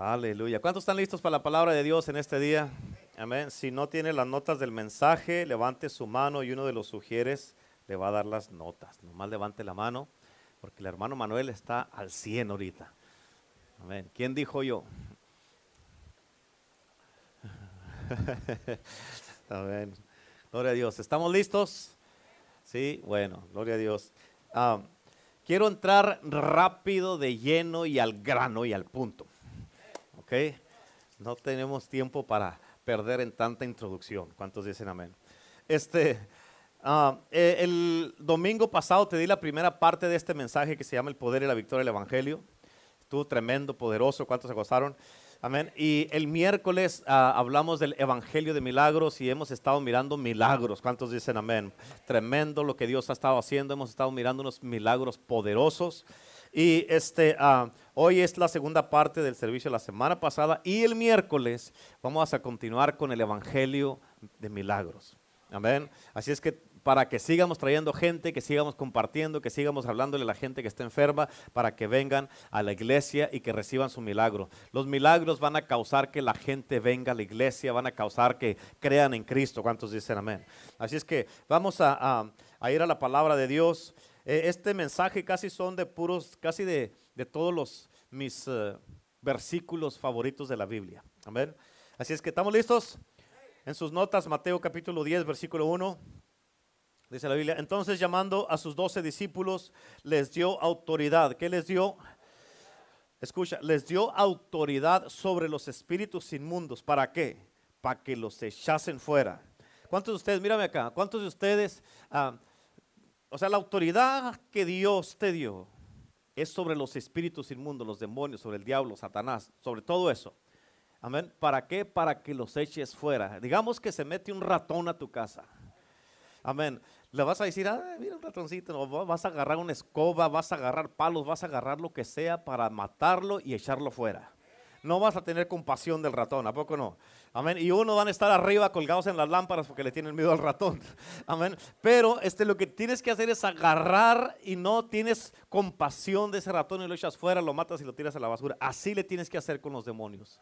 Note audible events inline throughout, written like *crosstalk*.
Aleluya. ¿Cuántos están listos para la palabra de Dios en este día? Amén. Si no tiene las notas del mensaje, levante su mano y uno de los sugieres le va a dar las notas. Nomás levante la mano, porque el hermano Manuel está al 100 ahorita. Amén. ¿Quién dijo yo? *laughs* Amén. Gloria a Dios. ¿Estamos listos? Sí, bueno, gloria a Dios. Ah, quiero entrar rápido, de lleno y al grano y al punto. ¿Ok? No tenemos tiempo para perder en tanta introducción. ¿Cuántos dicen amén? Este, ah, eh, el domingo pasado te di la primera parte de este mensaje que se llama El poder y la victoria del Evangelio. Estuvo tremendo, poderoso. ¿Cuántos se gozaron? Amén. Y el miércoles ah, hablamos del Evangelio de Milagros y hemos estado mirando milagros. ¿Cuántos dicen amén? Tremendo lo que Dios ha estado haciendo. Hemos estado mirando unos milagros poderosos. Y este, ah, hoy es la segunda parte del servicio de la semana pasada y el miércoles vamos a continuar con el Evangelio de Milagros. Amén. Así es que para que sigamos trayendo gente, que sigamos compartiendo, que sigamos hablándole a la gente que está enferma, para que vengan a la iglesia y que reciban su milagro. Los milagros van a causar que la gente venga a la iglesia, van a causar que crean en Cristo. ¿Cuántos dicen amén? Así es que vamos a, ir a la palabra de Dios. Eh, este mensaje casi son de puros, casi de, todos los mis eh, versículos favoritos de la Biblia. Amén. Así es que estamos listos. En sus notas, Mateo capítulo 10, versículo 1. Dice la Biblia, entonces llamando a sus doce discípulos, les dio autoridad. ¿Qué les dio? Escucha, les dio autoridad sobre los espíritus inmundos. ¿Para qué? Para que los echasen fuera. ¿Cuántos de ustedes, mírame acá, cuántos de ustedes, ah, o sea, la autoridad que Dios te dio es sobre los espíritus inmundos, los demonios, sobre el diablo, Satanás, sobre todo eso? Amén. ¿Para qué? Para que los eches fuera. Digamos que se mete un ratón a tu casa. Amén. Le vas a decir, ah, mira un ratoncito, vas a agarrar una escoba, vas a agarrar palos, vas a agarrar lo que sea para matarlo y echarlo fuera. No vas a tener compasión del ratón, ¿a poco no? Amén. Y uno van a estar arriba colgados en las lámparas porque le tienen miedo al ratón. *laughs* Amén. Pero este, lo que tienes que hacer es agarrar y no tienes compasión de ese ratón y lo echas fuera, lo matas y lo tiras a la basura. Así le tienes que hacer con los demonios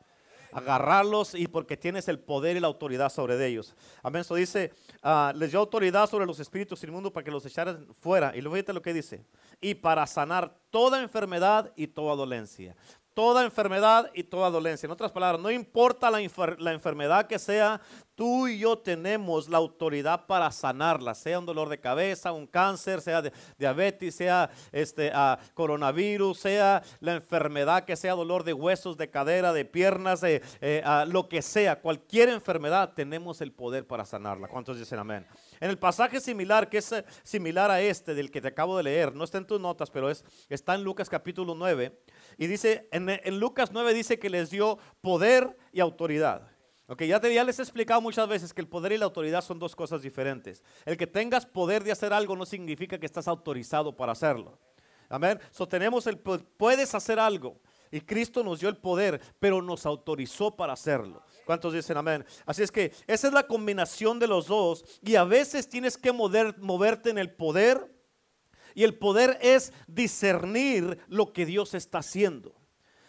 agarrarlos y porque tienes el poder y la autoridad sobre ellos. Amén. Eso dice, ah, les dio autoridad sobre los espíritus inmundos para que los echaran fuera. Y luego fíjate lo que dice. Y para sanar toda enfermedad y toda dolencia toda enfermedad y toda dolencia. En otras palabras, no importa la, la, enfermedad que sea, tú y yo tenemos la autoridad para sanarla, sea un dolor de cabeza, un cáncer, sea diabetes, sea este, uh, coronavirus, sea la enfermedad que sea dolor de huesos, de cadera, de piernas, de, eh, lo que sea, cualquier enfermedad, tenemos el poder para sanarla. ¿Cuántos dicen amén? En el pasaje similar, que es eh, similar a este del que te acabo de leer, no está en tus notas, pero es, está en Lucas capítulo 9, y dice, en, Lucas 9 dice que les dio poder y autoridad. Ok, ya, te, ya les he explicado muchas veces que el poder y la autoridad son dos cosas diferentes. El que tengas poder de hacer algo no significa que estás autorizado para hacerlo. Amén. So tenemos el puedes hacer algo y Cristo nos dio el poder, pero nos autorizó para hacerlo. ¿Cuántos dicen amén? Así es que esa es la combinación de los dos y a veces tienes que mover, moverte en el poder y el poder es discernir lo que Dios está haciendo.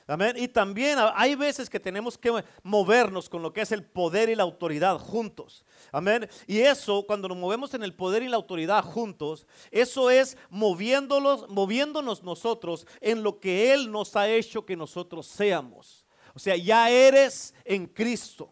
Amén. Y también hay veces que tenemos que movernos con lo que es el poder y la autoridad juntos. Amén. Y eso, cuando nos movemos en el poder y la autoridad juntos, eso es moviéndolos, moviéndonos nosotros en lo que Él nos ha hecho que nosotros seamos. O sea, ya eres en Cristo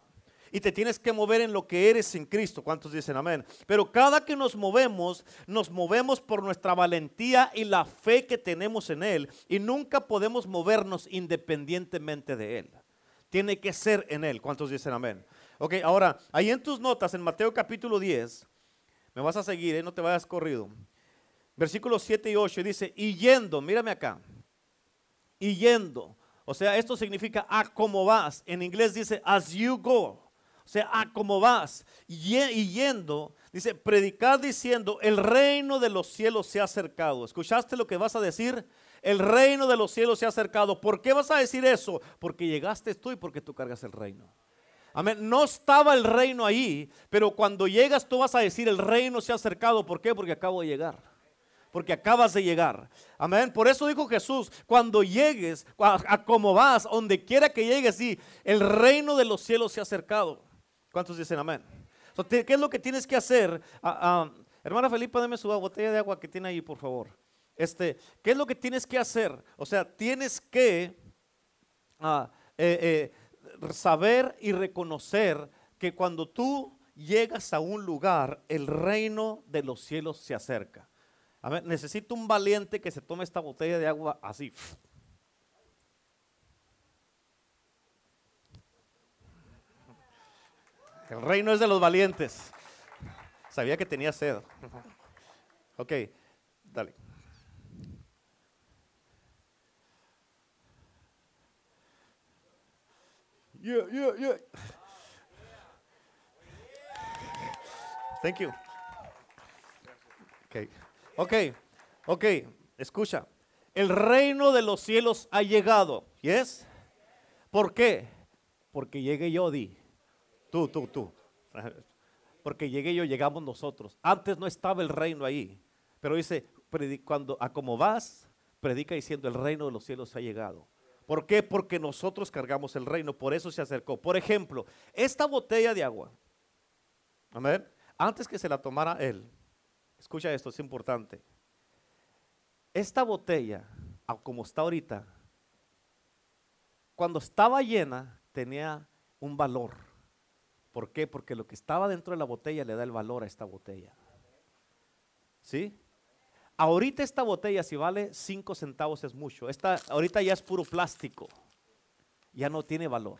y te tienes que mover en lo que eres en Cristo. ¿Cuántos dicen amén? Pero cada que nos movemos, nos movemos por nuestra valentía y la fe que tenemos en Él. Y nunca podemos movernos independientemente de Él. Tiene que ser en Él. ¿Cuántos dicen amén? Ok, ahora, ahí en tus notas, en Mateo capítulo 10, me vas a seguir, ¿eh? no te vayas corrido. Versículos 7 y 8 dice, y yendo, mírame acá, y yendo. O sea, esto significa a como vas. En inglés dice as you go. Sea, a cómo vas. Y yendo, dice, predicar diciendo, el reino de los cielos se ha acercado. ¿Escuchaste lo que vas a decir? El reino de los cielos se ha acercado. ¿Por qué vas a decir eso? Porque llegaste tú y porque tú cargas el reino. Amén. No estaba el reino ahí, pero cuando llegas tú vas a decir, el reino se ha acercado. ¿Por qué? Porque acabo de llegar porque acabas de llegar. Amén. Por eso dijo Jesús, cuando llegues, a, como vas, donde quiera que llegues, sí, el reino de los cielos se ha acercado. ¿Cuántos dicen amén? ¿Qué es lo que tienes que hacer? Ah, ah, hermana Felipe, dame su botella de agua que tiene ahí, por favor. Este, ¿Qué es lo que tienes que hacer? O sea, tienes que ah, eh, eh, saber y reconocer que cuando tú llegas a un lugar, el reino de los cielos se acerca. Necesito un valiente que se tome esta botella de agua así. El reino es de los valientes. Sabía que tenía sed. Ok, dale. Yeah. Thank you. Ok, ok, ok, escucha. El reino de los cielos ha llegado. ¿Yes? ¿Por qué? Porque llegué yo, di. Tú, tú, tú. *laughs* Porque llegué yo, llegamos nosotros. Antes no estaba el reino ahí. Pero dice, cuando a como vas, predica diciendo el reino de los cielos ha llegado. ¿Por qué? Porque nosotros cargamos el reino, por eso se acercó. Por ejemplo, esta botella de agua, amén, antes que se la tomara él, escucha esto, es importante. Esta botella, como está ahorita, cuando estaba llena, tenía un valor. ¿Por qué? Porque lo que estaba dentro de la botella le da el valor a esta botella. ¿Sí? Ahorita esta botella, si vale 5 centavos, es mucho. Esta, ahorita ya es puro plástico. Ya no tiene valor.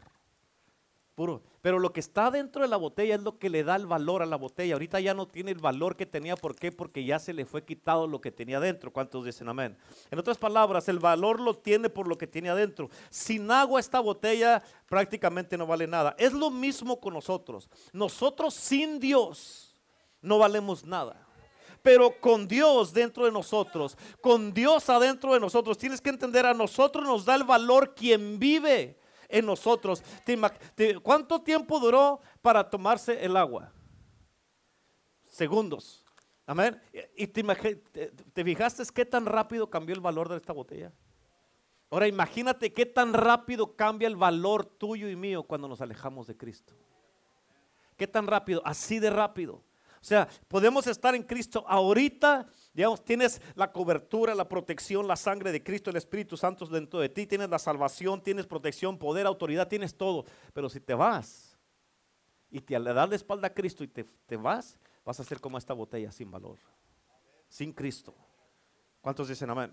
Pero lo que está dentro de la botella es lo que le da el valor a la botella. Ahorita ya no tiene el valor que tenía. ¿Por qué? Porque ya se le fue quitado lo que tenía dentro. ¿Cuántos dicen amén? En otras palabras, el valor lo tiene por lo que tiene adentro. Sin agua esta botella prácticamente no vale nada. Es lo mismo con nosotros. Nosotros sin Dios no valemos nada pero con Dios dentro de nosotros, con Dios adentro de nosotros. Tienes que entender, a nosotros nos da el valor quien vive en nosotros. ¿Cuánto tiempo duró para tomarse el agua? Segundos. Amén. ¿Y te, te, fijaste qué tan rápido cambió el valor de esta botella? Ahora imagínate qué tan rápido cambia el valor tuyo y mío cuando nos alejamos de Cristo. ¿Qué tan rápido? Así de rápido. O sea, podemos estar en Cristo ahorita, digamos, tienes la cobertura, la protección, la sangre de Cristo, el Espíritu Santo dentro de ti, tienes la salvación, tienes protección, poder, autoridad, tienes todo. Pero si te vas y te le das la espalda a Cristo y te, te vas, vas a ser como esta botella sin valor, sin Cristo. ¿Cuántos dicen amén?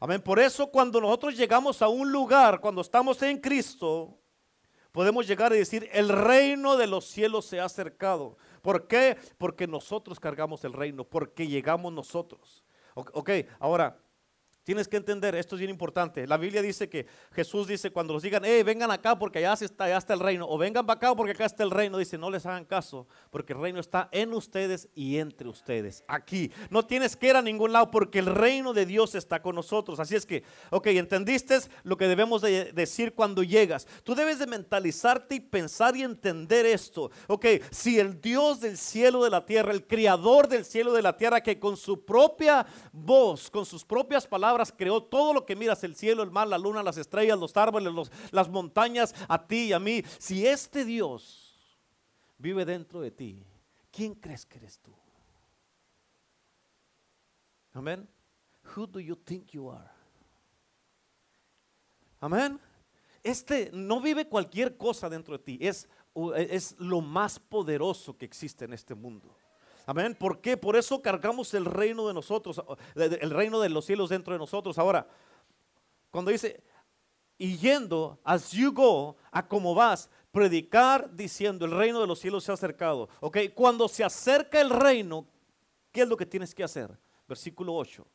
Amén. Por eso cuando nosotros llegamos a un lugar, cuando estamos en Cristo, podemos llegar a decir, el reino de los cielos se ha acercado. ¿Por qué? Porque nosotros cargamos el reino, porque llegamos nosotros. Ok, ahora, Tienes que entender, esto es bien importante. La Biblia dice que Jesús dice cuando los digan, hey, vengan acá porque allá está, allá está el reino, o vengan para acá porque acá está el reino, dice, no les hagan caso, porque el reino está en ustedes y entre ustedes, aquí. No tienes que ir a ningún lado porque el reino de Dios está con nosotros. Así es que, ok, entendiste lo que debemos de decir cuando llegas. Tú debes de mentalizarte y pensar y entender esto. Ok, si el Dios del cielo de la tierra, el creador del cielo de la tierra, que con su propia voz, con sus propias palabras, creó todo lo que miras, el cielo, el mar, la luna, las estrellas, los árboles, las montañas, a ti y a mí. Si este Dios vive dentro de ti, ¿quién crees que eres tú? Amén. Who do you think you are? Amén. Este no vive cualquier cosa dentro de ti, es, es lo más poderoso que existe en este mundo. Amén. ¿Por qué? Por eso cargamos el reino de nosotros, el reino de los cielos dentro de nosotros. Ahora, cuando dice, y yendo, as you go, a como vas, predicar diciendo, el reino de los cielos se ha acercado. Ok, cuando se acerca el reino, ¿qué es lo que tienes que hacer? Versículo 8.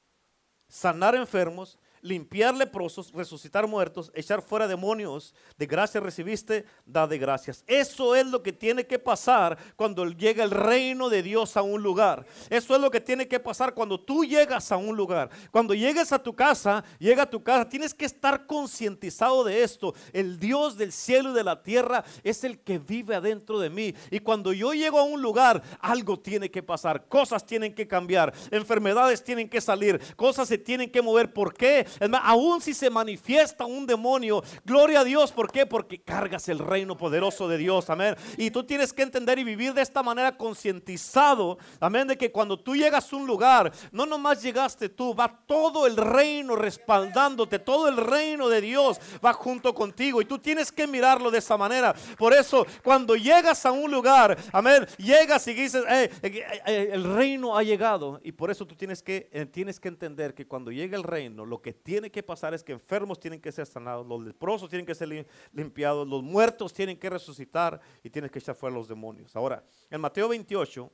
Sanar enfermos, limpiar leprosos, resucitar muertos, echar fuera demonios. De gracia recibiste, da de gracias. Eso es lo que tiene que pasar cuando llega el reino de Dios a un lugar. Eso es lo que tiene que pasar cuando tú llegas a un lugar. Cuando llegues a tu casa, llega a tu casa, tienes que estar concientizado de esto. El Dios del cielo y de la tierra es el que vive adentro de mí. Y cuando yo llego a un lugar, algo tiene que pasar, cosas tienen que cambiar, enfermedades tienen que salir, cosas se tienen que mover. ¿Por qué? Aún si se manifiesta un demonio, gloria a Dios, ¿por qué? Porque cargas el reino poderoso de Dios, amén. Y tú tienes que entender y vivir de esta manera concientizado, amén, de que cuando tú llegas a un lugar, no nomás llegaste tú, va todo el reino respaldándote, todo el reino de Dios va junto contigo y tú tienes que mirarlo de esa manera. Por eso, cuando llegas a un lugar, amén, llegas y dices, eh, eh, eh, el reino ha llegado y por eso tú tienes que, tienes que entender que cuando llega el reino, lo que tiene que pasar es que enfermos tienen que ser sanados, los leprosos tienen que ser limpiados, los muertos tienen que resucitar y tienes que echar fuera los demonios. Ahora, en Mateo 28,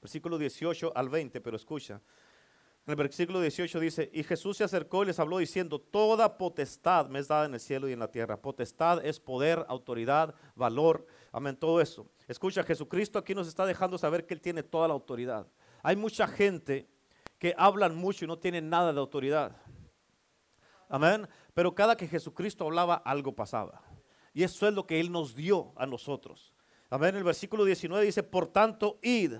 versículo 18 al 20, pero escucha. En el versículo 18 dice, y Jesús se acercó y les habló diciendo, toda potestad me es dada en el cielo y en la tierra. Potestad es poder, autoridad, valor, amén, todo eso. Escucha, Jesucristo aquí nos está dejando saber que Él tiene toda la autoridad. Hay mucha gente que hablan mucho y no tienen nada de autoridad. Amén. Pero cada que Jesucristo hablaba, algo pasaba. Y eso es lo que Él nos dio a nosotros. Amén. El versículo 19 dice, por tanto, id,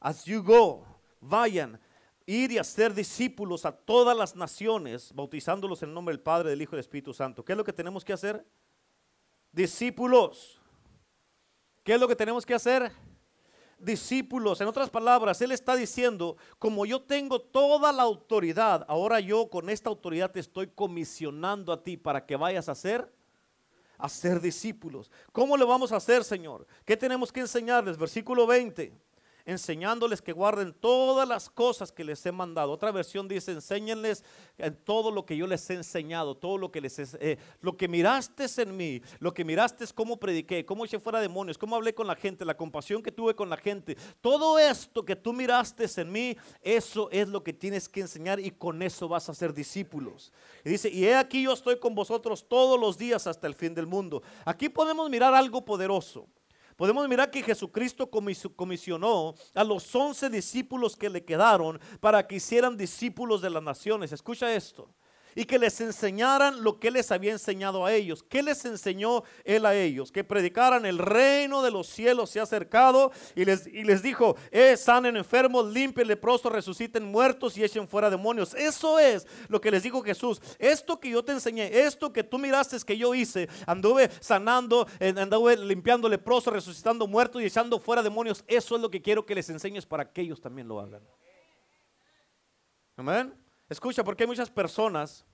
as you go, vayan, ir y hacer discípulos a todas las naciones, bautizándolos en el nombre del Padre, del Hijo y del Espíritu Santo. ¿Qué es lo que tenemos que hacer? Discípulos. ¿Qué es lo que tenemos que hacer? Discípulos. En otras palabras, Él está diciendo, como yo tengo toda la autoridad, ahora yo con esta autoridad te estoy comisionando a ti para que vayas a ser a ser discípulos. ¿Cómo le vamos a hacer, Señor? ¿Qué tenemos que enseñarles? Versículo 20 enseñándoles que guarden todas las cosas que les he mandado. Otra versión dice, enséñenles en todo lo que yo les he enseñado, todo lo que les eh, lo que miraste en mí, lo que miraste es cómo prediqué, cómo eché fuera demonios, cómo hablé con la gente, la compasión que tuve con la gente. Todo esto que tú miraste en mí, eso es lo que tienes que enseñar y con eso vas a ser discípulos. Y dice, y he aquí yo estoy con vosotros todos los días hasta el fin del mundo. Aquí podemos mirar algo poderoso. Podemos mirar que Jesucristo comisionó a los once discípulos que le quedaron para que hicieran discípulos de las naciones. Escucha esto y que les enseñaran lo que les había enseñado a ellos. ¿Qué les enseñó él a ellos? Que predicaran el reino de los cielos se ha acercado y les, y les dijo, eh, sanen enfermos, limpien leprosos, resuciten muertos y echen fuera demonios. Eso es lo que les dijo Jesús. Esto que yo te enseñé, esto que tú miraste que yo hice, anduve sanando, anduve limpiando leprosos, resucitando muertos y echando fuera demonios. Eso es lo que quiero que les enseñes para que ellos también lo hagan. Amén. Escucha, porque hay muchas personas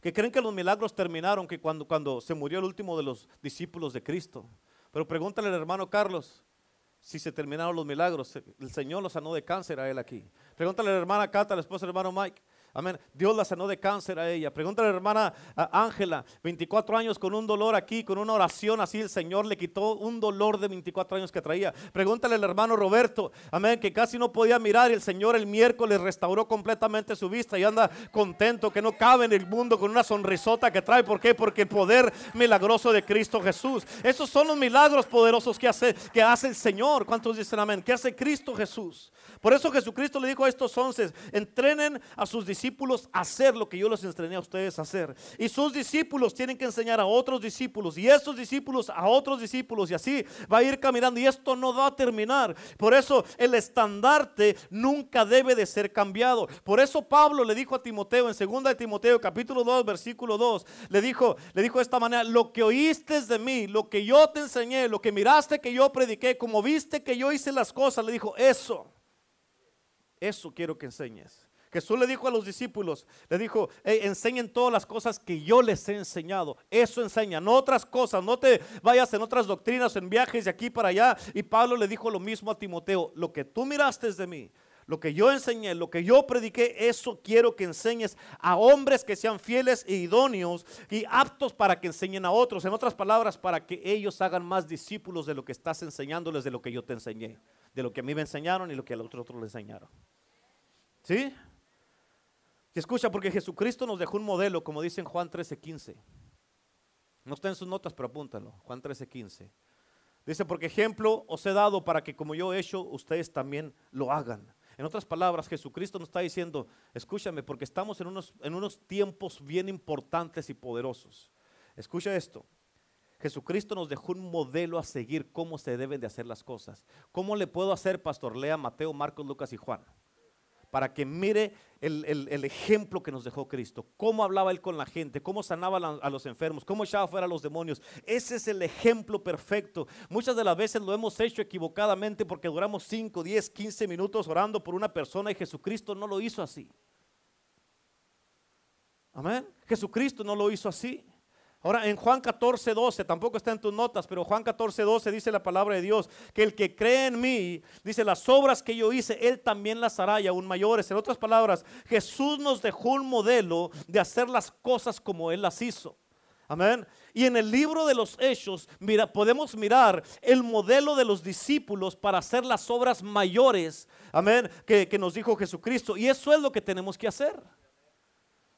que creen que los milagros terminaron que cuando, cuando se murió el último de los discípulos de Cristo. Pero pregúntale al hermano Carlos si se terminaron los milagros. El Señor lo sanó de cáncer a él aquí. Pregúntale a la hermana Cata, la esposa del hermano Mike. Amén. Dios la sanó de cáncer a ella. Pregúntale a la hermana Ángela, 24 años con un dolor aquí, con una oración así, el Señor le quitó un dolor de 24 años que traía. Pregúntale al hermano Roberto, amén, que casi no podía mirar y el Señor el miércoles restauró completamente su vista y anda contento, que no cabe en el mundo con una sonrisota que trae. ¿Por qué? Porque el poder milagroso de Cristo Jesús. Esos son los milagros poderosos que hace, que hace el Señor. ¿Cuántos dicen amén? Que hace Cristo Jesús. Por eso Jesucristo le dijo a estos once, entrenen a sus discípulos a hacer lo que yo les entrené a ustedes a hacer. Y sus discípulos tienen que enseñar a otros discípulos y estos discípulos a otros discípulos y así va a ir caminando y esto no va a terminar. Por eso el estandarte nunca debe de ser cambiado. Por eso Pablo le dijo a Timoteo en 2 de Timoteo capítulo 2 versículo 2, le dijo, le dijo de esta manera, lo que oíste de mí, lo que yo te enseñé, lo que miraste que yo prediqué, como viste que yo hice las cosas, le dijo, eso eso quiero que enseñes. Jesús le dijo a los discípulos, le dijo, enseñen todas las cosas que yo les he enseñado. Eso enseña, no otras cosas, no te vayas en otras doctrinas, en viajes de aquí para allá. Y Pablo le dijo lo mismo a Timoteo, lo que tú miraste de mí, lo que yo enseñé, lo que yo prediqué, eso quiero que enseñes a hombres que sean fieles e idóneos y aptos para que enseñen a otros. En otras palabras, para que ellos hagan más discípulos de lo que estás enseñándoles, de lo que yo te enseñé, de lo que a mí me enseñaron y lo que a los otros le enseñaron. ¿Sí? Y escucha, porque Jesucristo nos dejó un modelo, como dice en Juan 13:15. No está en sus notas, pero apúntalo. Juan 13:15. Dice, porque ejemplo os he dado para que como yo he hecho, ustedes también lo hagan. En otras palabras, Jesucristo nos está diciendo, escúchame, porque estamos en unos, en unos tiempos bien importantes y poderosos. Escucha esto. Jesucristo nos dejó un modelo a seguir cómo se deben de hacer las cosas. ¿Cómo le puedo hacer, pastor? Lea Mateo, Marcos, Lucas y Juan para que mire el, ejemplo que nos dejó Cristo, cómo hablaba Él con la gente, cómo sanaba a los enfermos, cómo echaba fuera a los demonios. Ese es el ejemplo perfecto. Muchas de las veces lo hemos hecho equivocadamente porque duramos 5, 10, 15 minutos orando por una persona y Jesucristo no lo hizo así. Amén. Jesucristo no lo hizo así. Ahora en Juan 14, 12, tampoco está en tus notas, pero Juan 14, 12 dice la palabra de Dios, que el que cree en mí, dice, las obras que yo hice, él también las hará y aún mayores. En otras palabras, Jesús nos dejó un modelo de hacer las cosas como él las hizo. Amén. Y en el libro de los Hechos, mira, podemos mirar el modelo de los discípulos para hacer las obras mayores, amén, que, que nos dijo Jesucristo. Y eso es lo que tenemos que hacer.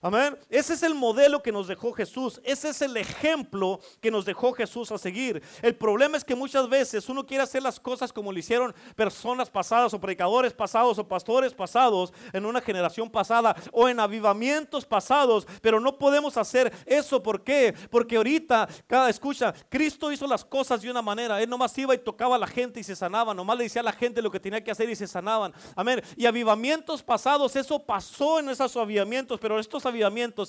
Amén. Ese es el modelo que nos dejó Jesús. Ese es el ejemplo que nos dejó Jesús a seguir. El problema es que muchas veces uno quiere hacer las cosas como lo hicieron personas pasadas o predicadores pasados o pastores pasados en una generación pasada o en avivamientos pasados, pero no podemos hacer eso. ¿Por qué? Porque ahorita, cada escucha, Cristo hizo las cosas de una manera. Él nomás iba y tocaba a la gente y se sanaba. Nomás le decía a la gente lo que tenía que hacer y se sanaban. Amén. Y avivamientos pasados, eso pasó en esos avivamientos, pero estos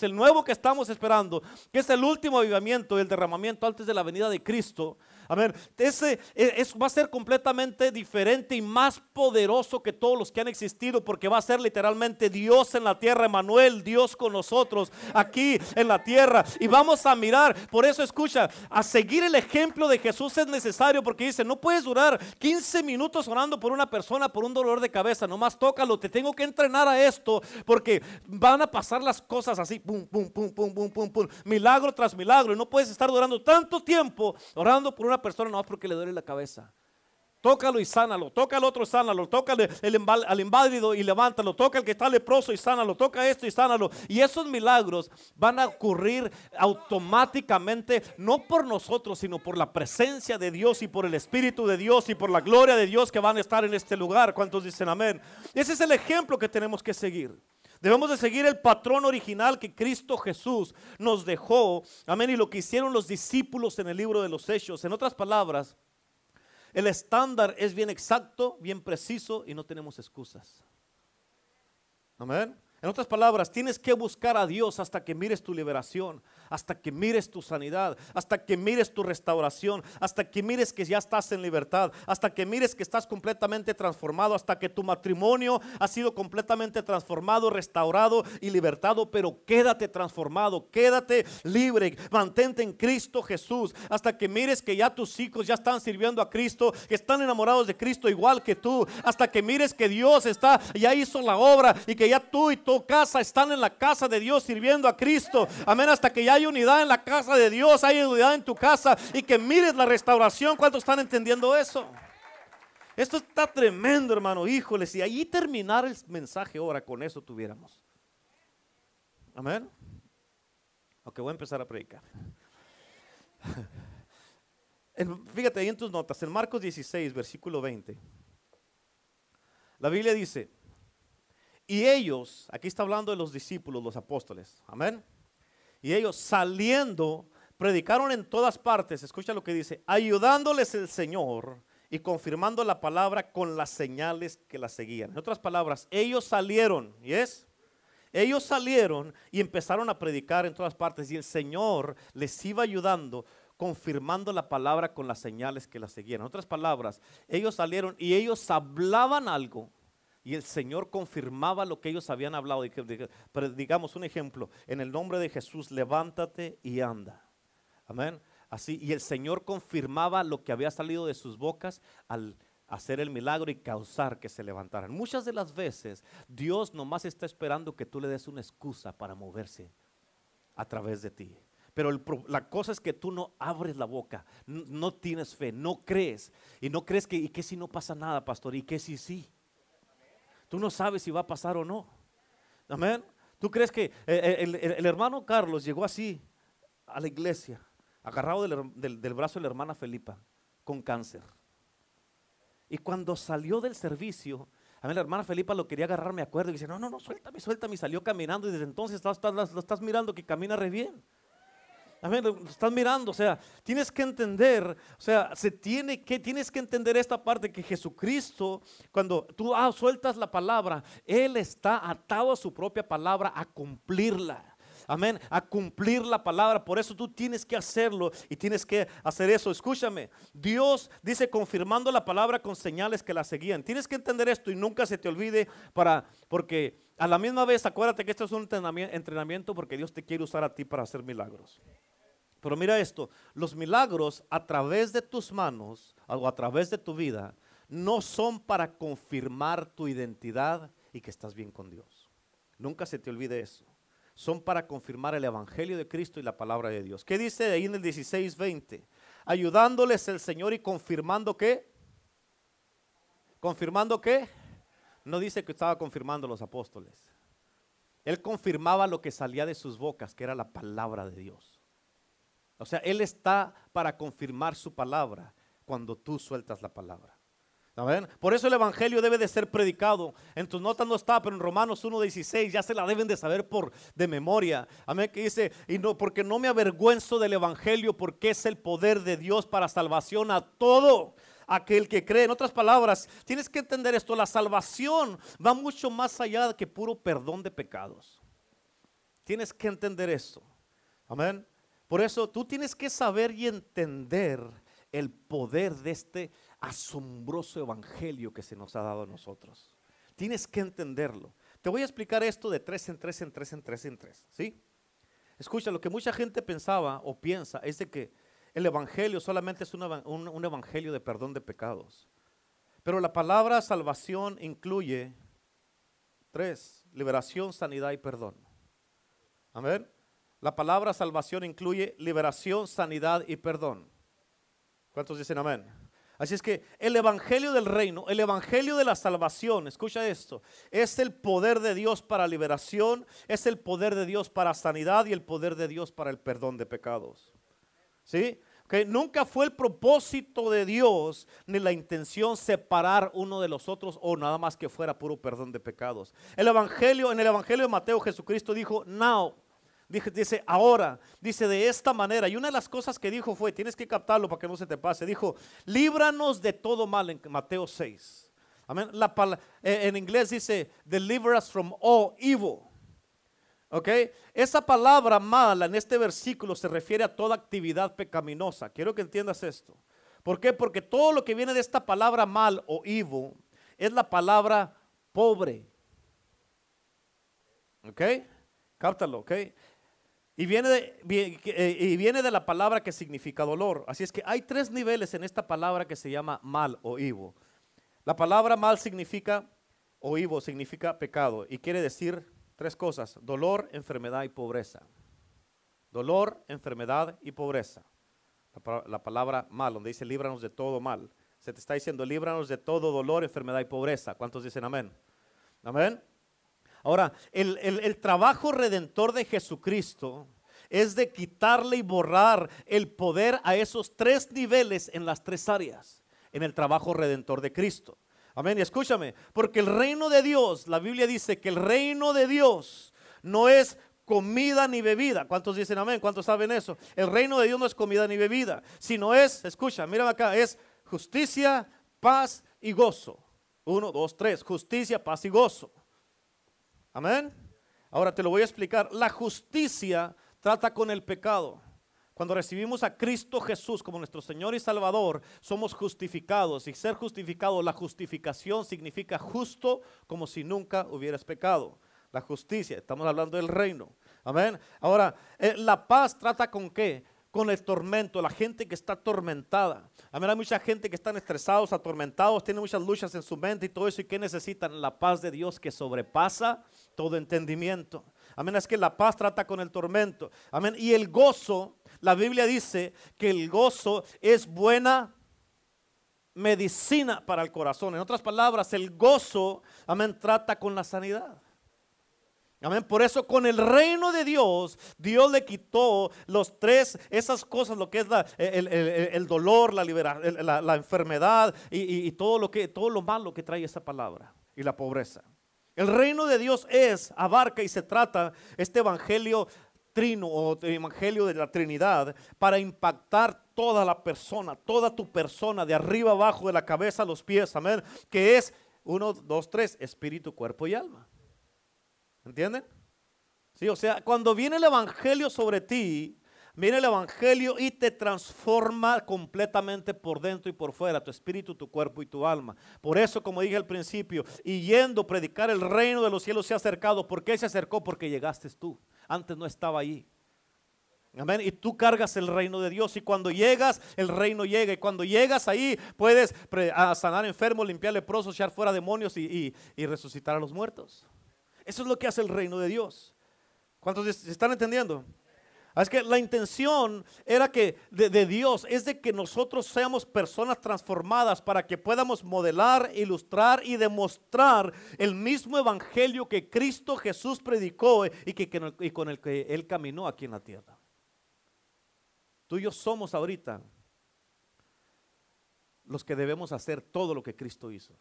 el nuevo que estamos esperando, que es el último avivamiento, el derramamiento antes de la venida de Cristo, Amén. Ese e, es, va a ser completamente diferente y más poderoso que todos los que han existido porque va a ser literalmente Dios en la tierra, Emanuel, Dios con nosotros aquí en la tierra. Y vamos a mirar, por eso escucha, a seguir el ejemplo de Jesús es necesario porque dice, no puedes durar 15 minutos orando por una persona por un dolor de cabeza, nomás tócalo, te tengo que entrenar a esto porque van a pasar las cosas así, pum, pum, pum, pum, pum, pum, pum, milagro tras milagro. Y no puedes estar durando tanto tiempo orando por una persona no porque le duele la cabeza. Tócalo y sánalo. Toca al otro, sánalo. Toca al inválido y levántalo. Toca al que está leproso y sánalo. Toca esto y sánalo. Y esos milagros van a ocurrir automáticamente, no por nosotros, sino por la presencia de Dios y por el Espíritu de Dios y por la gloria de Dios que van a estar en este lugar. ¿Cuántos dicen amén? Ese es el ejemplo que tenemos que seguir. Debemos de seguir el patrón original que Cristo Jesús nos dejó. Amén. Y lo que hicieron los discípulos en el libro de los Hechos. En otras palabras, el estándar es bien exacto, bien preciso y no tenemos excusas. Amén. En otras palabras, tienes que buscar a Dios hasta que mires tu liberación, hasta que mires tu sanidad, hasta que mires tu restauración, hasta que mires que ya estás en libertad, hasta que mires que estás completamente transformado, hasta que tu matrimonio ha sido completamente transformado, restaurado y libertado. Pero quédate transformado, quédate libre, mantente en Cristo Jesús, hasta que mires que ya tus hijos ya están sirviendo a Cristo, que están enamorados de Cristo igual que tú, hasta que mires que Dios está, ya hizo la obra y que ya tú y tú casa están en la casa de Dios sirviendo a Cristo. Amén. Hasta que ya hay unidad en la casa de Dios, hay unidad en tu casa y que mires la restauración. ¿Cuántos están entendiendo eso? Esto está tremendo, hermano. Híjoles, y ahí terminar el mensaje ahora, con eso tuviéramos. Amén. Ok, voy a empezar a predicar. *laughs* fíjate ahí en tus notas, en Marcos 16, versículo 20. La Biblia dice, y ellos, aquí está hablando de los discípulos, los apóstoles, amén. Y ellos saliendo, predicaron en todas partes, escucha lo que dice, ayudándoles el Señor y confirmando la palabra con las señales que la seguían. En otras palabras, ellos salieron, ¿y es? Ellos salieron y empezaron a predicar en todas partes y el Señor les iba ayudando confirmando la palabra con las señales que la seguían. En otras palabras, ellos salieron y ellos hablaban algo y el Señor confirmaba lo que ellos habían hablado. Pero digamos un ejemplo, en el nombre de Jesús, levántate y anda. Amén. Así, y el Señor confirmaba lo que había salido de sus bocas al hacer el milagro y causar que se levantaran. Muchas de las veces Dios nomás está esperando que tú le des una excusa para moverse a través de ti. Pero la cosa es que tú no abres la boca, no, no, tienes fe, no crees. Y no crees que, ¿y qué si no pasa nada, pastor? ¿Y qué si sí? Tú no sabes si va a pasar o no. Amén. ¿Tú crees que eh, eh, el, hermano Carlos llegó así a la iglesia, agarrado del, del brazo de la hermana Felipa, con cáncer? Y cuando salió del servicio, a mí la hermana Felipa lo quería agarrar, me acuerdo, y dice, no, no, no, suéltame, suéltame. Y salió caminando y desde entonces lo estás, mirando que camina re bien. A ver, lo estás mirando, o sea, tienes que entender, o sea, se tiene que, tienes que entender esta parte que Jesucristo, cuando tú ah, sueltas la palabra, Él está atado a su propia palabra a cumplirla amén, a cumplir la palabra. Por eso tú tienes que hacerlo y tienes que hacer eso. Escúchame, Dios dice confirmando la palabra con señales que la seguían. Tienes que entender esto y nunca se te olvide para, porque a la misma vez acuérdate que esto es un entrenamiento porque Dios te quiere usar a ti para hacer milagros. Pero mira esto, los milagros a través de tus manos o a través de tu vida no son para confirmar tu identidad y que estás bien con Dios. Nunca se te olvide eso son para confirmar el Evangelio de Cristo y la palabra de Dios. ¿Qué dice ahí en el 16:20? Ayudándoles el Señor y confirmando qué? ¿Confirmando qué? No dice que estaba confirmando los apóstoles. Él confirmaba lo que salía de sus bocas, que era la palabra de Dios. O sea, Él está para confirmar su palabra cuando tú sueltas la palabra. Por eso el Evangelio debe de ser predicado. En tus notas no está, pero en Romanos 1.16 ya se la deben de saber por de memoria. Amén. Que dice, y no, porque no me avergüenzo del Evangelio, porque es el poder de Dios para salvación a todo aquel que cree. En otras palabras, tienes que entender esto, la salvación va mucho más allá que puro perdón de pecados. Tienes que entender esto. Amén. Por eso tú tienes que saber y entender el poder de este asombroso evangelio que se nos ha dado a nosotros. Tienes que entenderlo. Te voy a explicar esto de tres en tres, en tres, en tres, en tres. ¿Sí? Escucha, lo que mucha gente pensaba o piensa es de que el evangelio solamente es un, un evangelio de perdón de pecados. Pero la palabra salvación incluye tres, liberación, sanidad y perdón. Amén. La palabra salvación incluye liberación, sanidad y perdón. ¿Cuántos dicen amén? Así es que el Evangelio del Reino, el Evangelio de la salvación, escucha esto, es el poder de Dios para liberación, es el poder de Dios para sanidad y el poder de Dios para el perdón de pecados. ¿Sí? Que nunca fue el propósito de Dios ni la intención separar uno de los otros o nada más que fuera puro perdón de pecados. El evangelio en el evangelio de Mateo Jesucristo dijo, "Now dice, ahora, dice de esta manera. Y una de las cosas que dijo fue, tienes que captarlo para que no se te pase. Dijo, líbranos de todo mal en Mateo 6. Amén. La, eh, en inglés dice, deliver us from all evil. ¿Ok? Esa palabra mala en este versículo se refiere a toda actividad pecaminosa. Quiero que entiendas esto. ¿Por qué? Porque todo lo que viene de esta palabra mal o evil es la palabra pobre. ¿Ok? Cáptalo, ¿ok? Y viene, de, eh, y viene de la palabra que significa dolor. Así es que hay tres niveles en esta palabra que se llama mal o ivo. La palabra mal significa, o ivo significa pecado. Y quiere decir tres cosas. Dolor, enfermedad y pobreza. Dolor, enfermedad y pobreza. La, la palabra mal, donde dice líbranos de todo mal. Se te está diciendo líbranos de todo dolor, enfermedad y pobreza. ¿Cuántos dicen amén? Amén. Ahora, el, trabajo redentor de Jesucristo es de quitarle y borrar el poder a esos tres niveles en las tres áreas, en el trabajo redentor de Cristo. Amén. Y escúchame, porque el reino de Dios, la Biblia dice que el reino de Dios no es comida ni bebida. ¿Cuántos dicen amén? ¿Cuántos saben eso? El reino de Dios no es comida ni bebida, sino es, escucha, mira acá, es justicia, paz y gozo. Uno, dos, tres, justicia, paz y gozo. Amén. Ahora te lo voy a explicar. La justicia trata con el pecado. Cuando recibimos a Cristo Jesús como nuestro Señor y Salvador, somos justificados. Y ser justificado, la justificación significa justo como si nunca hubieras pecado. La justicia, estamos hablando del reino. Amén. Ahora, eh, la paz trata con qué? con el tormento, la gente que está atormentada. Amén, hay mucha gente que están estresados, atormentados, tienen muchas luchas en su mente y todo eso. ¿Y que necesitan? La paz de Dios que sobrepasa todo entendimiento. Amén, es que la paz trata con el tormento. Amén, y el gozo, la Biblia dice que el gozo es buena medicina para el corazón. En otras palabras, el gozo, amén, trata con la sanidad. Amén. Por eso con el reino de Dios, Dios le quitó los tres, esas cosas, lo que es el, dolor, la, la, la enfermedad y, y, todo, lo que, todo lo malo que trae esa palabra y la pobreza. El reino de Dios es, abarca y se trata este evangelio trino o evangelio de la Trinidad para impactar toda la persona, toda tu persona, de arriba abajo, de la cabeza a los pies, amén, que es uno, dos, tres, espíritu, cuerpo y alma. ¿Entienden? Sí, o sea, cuando viene el evangelio sobre ti, viene el evangelio y te transforma completamente por dentro y por fuera, tu espíritu, tu cuerpo y tu alma. Por eso, como dije al principio, y yendo a predicar el reino de los cielos se ha acercado. ¿Por qué se acercó? Porque llegaste tú. Antes no estaba ahí. Amén. Y tú cargas el reino de Dios. Y cuando llegas, el reino llega. Y cuando llegas ahí, puedes sanar enfermos, limpiar leprosos, echar fuera demonios y, resucitar a los muertos. Eso es lo que hace el reino de Dios. ¿Cuántos están entendiendo? Es que la intención era que de, Dios es de que nosotros seamos personas transformadas para que podamos modelar, ilustrar y demostrar el mismo evangelio que Cristo Jesús predicó y, que, y con el que Él caminó aquí en la tierra. Tú y yo somos ahorita los que debemos hacer todo lo que Cristo hizo.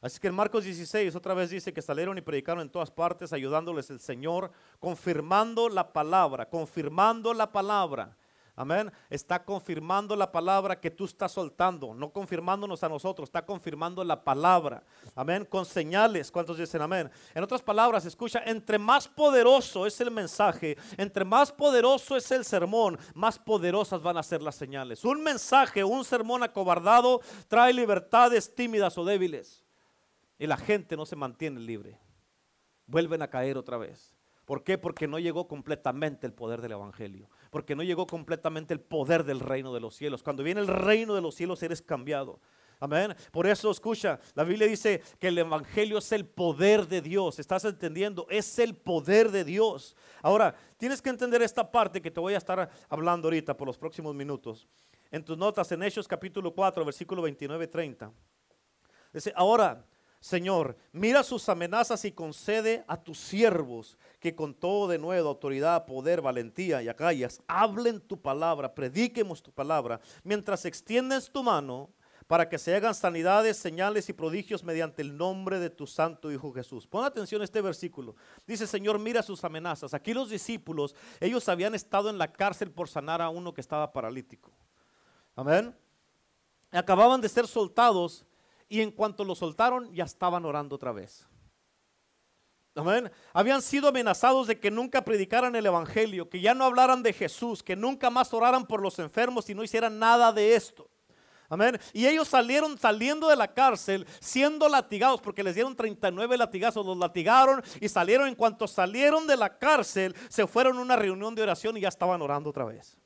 Así que en Marcos 16 otra vez dice que salieron y predicaron en todas partes ayudándoles el Señor, confirmando la palabra, confirmando la palabra. Amén. Está confirmando la palabra que tú estás soltando, no confirmándonos a nosotros, está confirmando la palabra. Amén. Con señales. ¿Cuántos dicen amén? En otras palabras, escucha, entre más poderoso es el mensaje, entre más poderoso es el sermón, más poderosas van a ser las señales. Un mensaje, un sermón acobardado trae libertades tímidas o débiles. Y la gente no se mantiene libre. Vuelven a caer otra vez. ¿Por qué? Porque no llegó completamente el poder del Evangelio. Porque no llegó completamente el poder del reino de los cielos. Cuando viene el reino de los cielos eres cambiado. Amén. Por eso escucha, la Biblia dice que el Evangelio es el poder de Dios. ¿Estás entendiendo? Es el poder de Dios. Ahora, tienes que entender esta parte que te voy a estar hablando ahorita por los próximos minutos. En tus notas, en Hechos capítulo 4, versículo 29-30. Dice, ahora Señor, mira sus amenazas y concede a tus siervos que con todo de nuevo, autoridad, poder, valentía y agallas, hablen tu palabra, prediquemos tu palabra, mientras extiendes tu mano para que se hagan sanidades, señales y prodigios mediante el nombre de tu santo Hijo Jesús. Pon atención a este versículo. Dice, Señor, mira sus amenazas. Aquí los discípulos, ellos habían estado en la cárcel por sanar a uno que estaba paralítico. Amén. Acababan de ser soltados y en cuanto lo soltaron ya estaban orando otra vez. Amén. Habían sido amenazados de que nunca predicaran el Evangelio, que ya no hablaran de Jesús, que nunca más oraran por los enfermos y no hicieran nada de esto. Amén. Y ellos salieron saliendo de la cárcel siendo latigados porque les dieron 39 latigazos, los latigaron y salieron. En cuanto salieron de la cárcel, se fueron a una reunión de oración y ya estaban orando otra vez.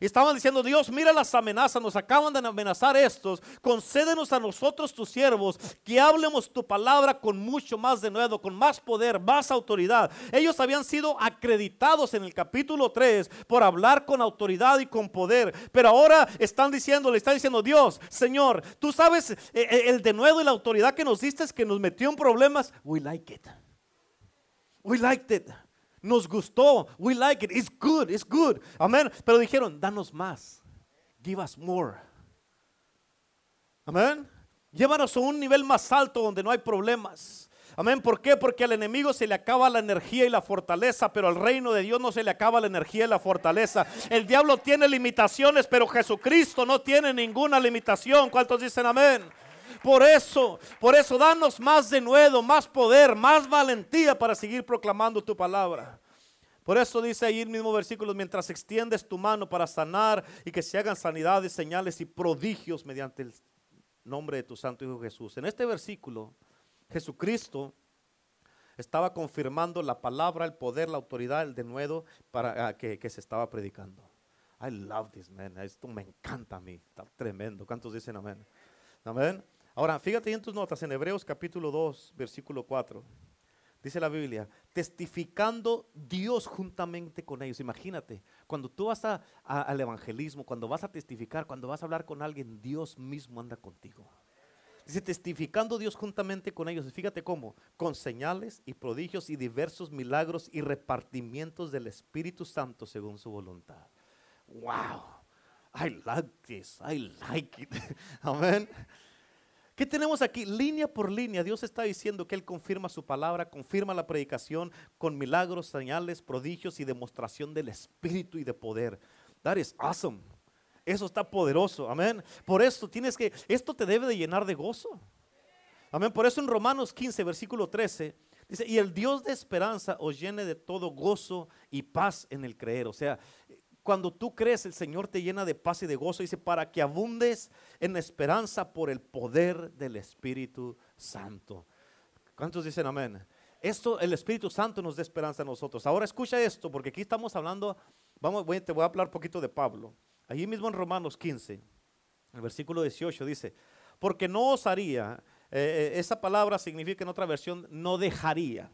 Y estaban diciendo, Dios, mira las amenazas, nos acaban de amenazar estos. Concédenos a nosotros, tus siervos, que hablemos tu palabra con mucho más de nuevo, con más poder, más autoridad. Ellos habían sido acreditados en el capítulo 3 por hablar con autoridad y con poder. Pero ahora están diciendo, le están diciendo, Dios, Señor, tú sabes eh, eh, el de nuevo y la autoridad que nos diste es que nos metió en problemas. We like it. We liked it. Nos gustó. We like it. It's good. It's good. Amén. Pero dijeron, danos más. Give us more. Amén. Llévanos a un nivel más alto donde no hay problemas. Amén. ¿Por qué? Porque al enemigo se le acaba la energía y la fortaleza, pero al reino de Dios no se le acaba la energía y la fortaleza. El diablo tiene limitaciones, pero Jesucristo no tiene ninguna limitación. ¿Cuántos dicen amén? Por eso, por eso, danos más de nuevo, más poder, más valentía para seguir proclamando tu palabra. Por eso dice ahí el mismo versículo, mientras extiendes tu mano para sanar y que se hagan sanidades, señales y prodigios mediante el nombre de tu Santo Hijo Jesús. En este versículo, Jesucristo estaba confirmando la palabra, el poder, la autoridad, el denuedo para ah, que, que, se estaba predicando. I love this, man. Esto me encanta a mí. Está tremendo. ¿Cuántos dicen amén? Amén. Ahora, fíjate en tus notas, en Hebreos capítulo 2, versículo 4. Dice la Biblia, testificando Dios juntamente con ellos. Imagínate, cuando tú vas al evangelismo, cuando vas a testificar, cuando vas a hablar con alguien, Dios mismo anda contigo. Dice, testificando Dios juntamente con ellos. Fíjate cómo, con señales y prodigios y diversos milagros y repartimientos del Espíritu Santo según su voluntad. Wow, I like this, I like it. *laughs* Amén. ¿Qué tenemos aquí? Línea por línea, Dios está diciendo que Él confirma su palabra, confirma la predicación con milagros, señales, prodigios y demostración del Espíritu y de poder. That is awesome. Eso está poderoso. Amén. Por esto tienes que, esto te debe de llenar de gozo. Amén. Por eso en Romanos 15, versículo 13, dice, y el Dios de esperanza os llene de todo gozo y paz en el creer. O sea, cuando tú crees, el Señor te llena de paz y de gozo. Dice, para que abundes en esperanza por el poder del Espíritu Santo. ¿Cuántos dicen amén? Esto, el Espíritu Santo nos da esperanza a nosotros. Ahora escucha esto, porque aquí estamos hablando, vamos, te voy a hablar un poquito de Pablo. Allí mismo en Romanos 15, el versículo 18 dice, porque no osaría, eh, eh, esa palabra significa en otra versión, no dejaría.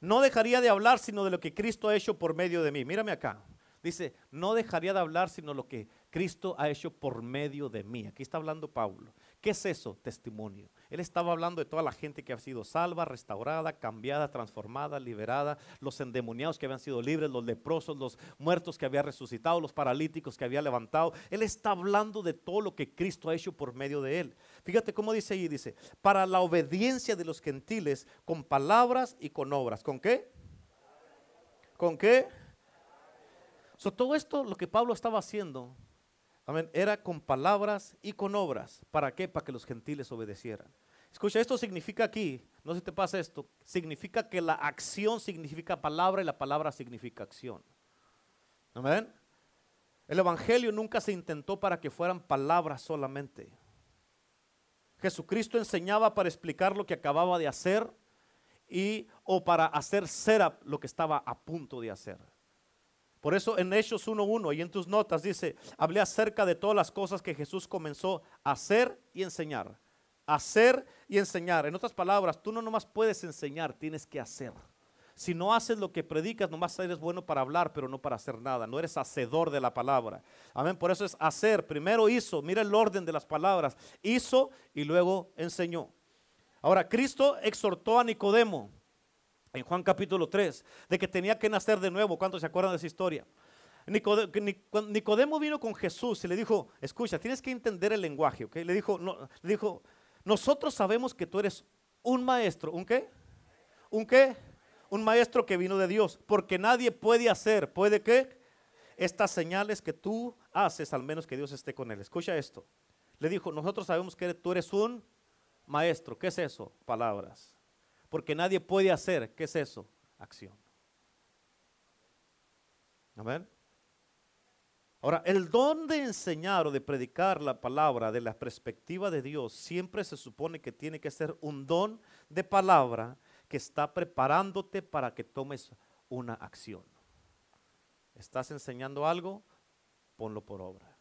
No dejaría de hablar sino de lo que Cristo ha hecho por medio de mí. Mírame acá. Dice, no dejaría de hablar sino lo que Cristo ha hecho por medio de mí. Aquí está hablando Pablo. ¿Qué es eso? Testimonio. Él estaba hablando de toda la gente que ha sido salva, restaurada, cambiada, transformada, liberada, los endemoniados que habían sido libres, los leprosos, los muertos que había resucitado, los paralíticos que había levantado. Él está hablando de todo lo que Cristo ha hecho por medio de él. Fíjate cómo dice ahí, dice, para la obediencia de los gentiles con palabras y con obras. ¿Con qué? ¿Con qué? Todo esto, lo que Pablo estaba haciendo, era con palabras y con obras. ¿Para qué? Para que los gentiles obedecieran. Escucha, esto significa aquí, no sé si te pasa esto, significa que la acción significa palabra y la palabra significa acción. Amén. El Evangelio nunca se intentó para que fueran palabras solamente. Jesucristo enseñaba para explicar lo que acababa de hacer y o para hacer ser lo que estaba a punto de hacer. Por eso en Hechos 1.1 y en tus notas dice, hablé acerca de todas las cosas que Jesús comenzó a hacer y enseñar. Hacer y enseñar. En otras palabras, tú no nomás puedes enseñar, tienes que hacer. Si no haces lo que predicas, nomás eres bueno para hablar, pero no para hacer nada. No eres hacedor de la palabra. Amén. Por eso es hacer. Primero hizo. Mira el orden de las palabras. Hizo y luego enseñó. Ahora, Cristo exhortó a Nicodemo en Juan capítulo 3, de que tenía que nacer de nuevo. ¿Cuántos se acuerdan de esa historia? Nicodemo vino con Jesús y le dijo, escucha, tienes que entender el lenguaje, ¿ok? Le dijo, no, le dijo, nosotros sabemos que tú eres un maestro, ¿un qué? ¿Un qué? Un maestro que vino de Dios, porque nadie puede hacer, ¿puede qué? Estas señales que tú haces, al menos que Dios esté con él. Escucha esto. Le dijo, nosotros sabemos que tú eres un maestro. ¿Qué es eso? Palabras porque nadie puede hacer, ¿qué es eso? Acción. Amén. Ahora, el don de enseñar o de predicar la palabra de la perspectiva de Dios siempre se supone que tiene que ser un don de palabra que está preparándote para que tomes una acción. ¿Estás enseñando algo? Ponlo por obra.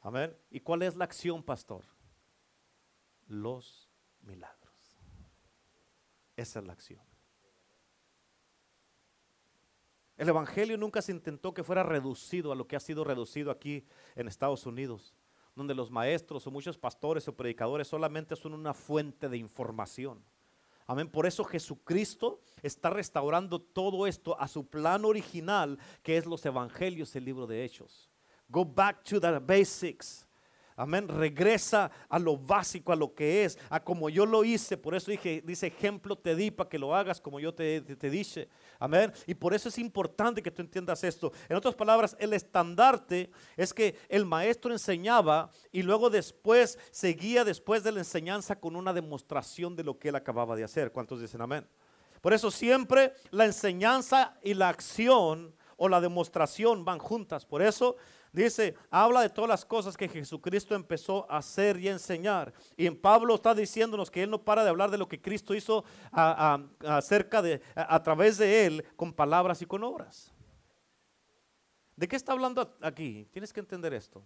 Amén. ¿Y cuál es la acción, pastor? Los milagros. Esa es la acción. El Evangelio nunca se intentó que fuera reducido a lo que ha sido reducido aquí en Estados Unidos, donde los maestros o muchos pastores o predicadores solamente son una fuente de información. Amén. Por eso Jesucristo está restaurando todo esto a su plan original, que es los evangelios, el libro de Hechos. Go back to the basics. Amén. Regresa a lo básico, a lo que es, a como yo lo hice. Por eso dije, dice ejemplo te di para que lo hagas como yo te, te, dije. Amén. Y por eso es importante que tú entiendas esto. En otras palabras, el estandarte es que el maestro enseñaba y luego después seguía después de la enseñanza con una demostración de lo que él acababa de hacer. ¿Cuántos dicen amén? Por eso siempre la enseñanza y la acción o la demostración van juntas. Por eso Dice, habla de todas las cosas que Jesucristo empezó a hacer y a enseñar. Y en Pablo está diciéndonos que él no para de hablar de lo que Cristo hizo acerca de, a, través de él, con palabras y con obras. ¿De qué está hablando aquí? Tienes que entender esto.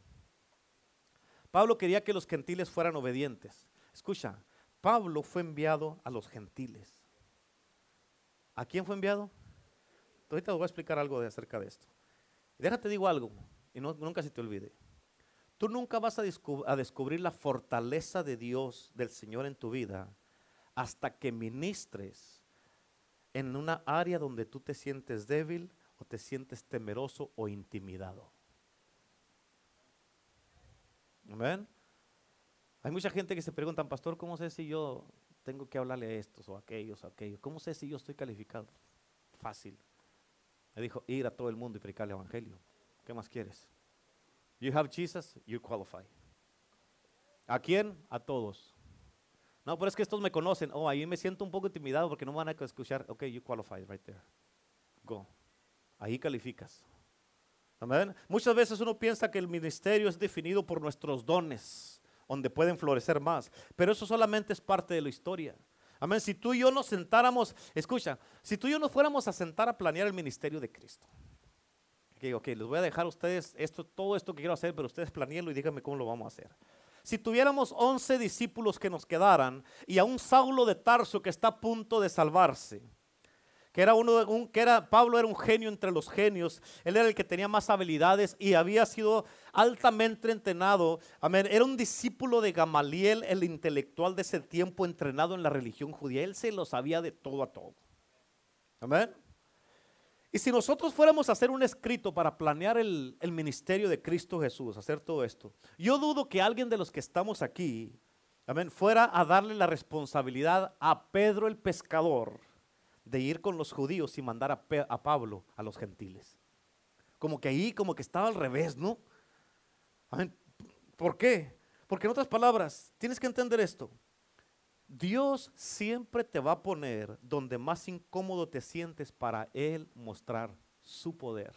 Pablo quería que los gentiles fueran obedientes. Escucha, Pablo fue enviado a los gentiles. ¿A quién fue enviado? Ahorita te voy a explicar algo de acerca de esto. Déjate digo algo y nunca se te olvide. Tú nunca vas a, descubrir la fortaleza de Dios, del Señor en tu vida, hasta que ministres en una área donde tú te sientes débil o te sientes temeroso o intimidado. Amén. Hay mucha gente que se pregunta, pastor, ¿cómo sé si yo tengo que hablarle a estos o a aquellos o a aquellos? ¿Cómo sé si yo estoy calificado? Fácil. Me dijo, ir a todo el mundo y predicar el evangelio. ¿Qué más quieres? You have Jesus, you qualify. ¿A quién? A todos. No, pero es que estos me conocen. Oh, ahí me siento un poco intimidado porque no van a escuchar. Ok, you qualify right there. Go. Ahí calificas. Amén. Muchas veces uno piensa que el ministerio es definido por nuestros dones, donde pueden florecer más. Pero eso solamente es parte de la historia. Amén. Si tú y yo nos sentáramos, escucha, si tú y yo nos fuéramos a sentar a planear el ministerio de Cristo. Ok, les voy a dejar a ustedes esto, todo esto que quiero hacer, pero ustedes planeenlo y díganme cómo lo vamos a hacer. Si tuviéramos 11 discípulos que nos quedaran y a un Saulo de Tarso que está a punto de salvarse, que era uno, un, que era, Pablo era un genio entre los genios, él era el que tenía más habilidades y había sido altamente entrenado, amén, era un discípulo de Gamaliel, el intelectual de ese tiempo entrenado en la religión judía, él se lo sabía de todo a todo, amén. Y si nosotros fuéramos a hacer un escrito para planear el, el ministerio de Cristo Jesús, hacer todo esto, yo dudo que alguien de los que estamos aquí, amén, fuera a darle la responsabilidad a Pedro el pescador, de ir con los judíos y mandar a, Pablo a los gentiles. Como que ahí, como que estaba al revés, ¿no? ¿Por qué? Porque en otras palabras, tienes que entender esto. Dios siempre te va a poner donde más incómodo te sientes para Él mostrar su poder.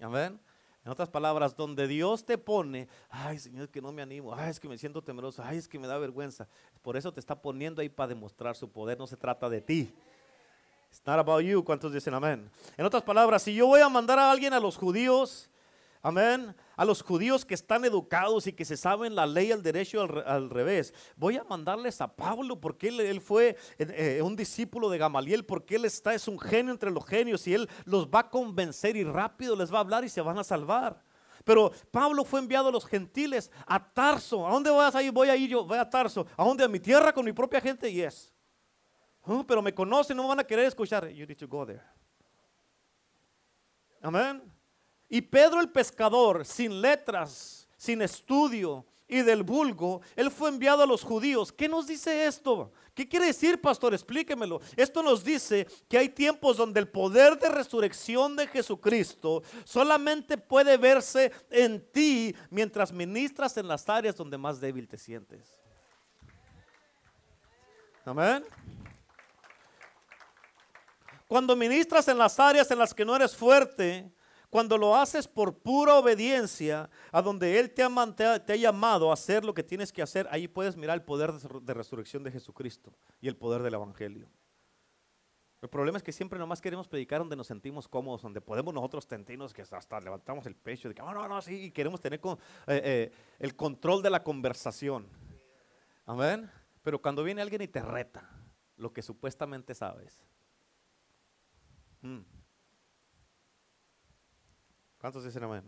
Amén. En otras palabras, donde Dios te pone, ay Señor, que no me animo, ay es que me siento temeroso, ay es que me da vergüenza. Por eso te está poniendo ahí para demostrar su poder, no se trata de ti. It's not about you. ¿Cuántos dicen amén? En otras palabras, si yo voy a mandar a alguien a los judíos, Amén. A los judíos que están educados y que se saben la ley, el derecho al, revés. Voy a mandarles a Pablo porque él, fue eh, un discípulo de Gamaliel, porque él está, es un genio entre los genios y él los va a convencer y rápido les va a hablar y se van a salvar. Pero Pablo fue enviado a los gentiles, a Tarso. ¿A dónde vas a ir? Voy a ir yo, voy a Tarso. ¿A dónde? A mi tierra con mi propia gente. Yes. Oh, pero me conocen, no me van a querer escuchar. You need to go there. Amén. Y Pedro el pescador, sin letras, sin estudio y del vulgo, él fue enviado a los judíos. ¿Qué nos dice esto? ¿Qué quiere decir, pastor? Explíquemelo. Esto nos dice que hay tiempos donde el poder de resurrección de Jesucristo solamente puede verse en ti mientras ministras en las áreas donde más débil te sientes. Amén. Cuando ministras en las áreas en las que no eres fuerte, cuando lo haces por pura obediencia a donde Él te ha, llamado a hacer lo que tienes que hacer, ahí puedes mirar el poder de resurrección de Jesucristo y el poder del Evangelio. El problema es que siempre nomás queremos predicar donde nos sentimos cómodos, donde podemos nosotros sentirnos que hasta levantamos el pecho de que, oh, no, no, sí, y queremos tener eh, eh, el control de la conversación. Amén. Pero cuando viene alguien y te reta lo que supuestamente sabes. Hmm, ¿Cuántos dicen amén?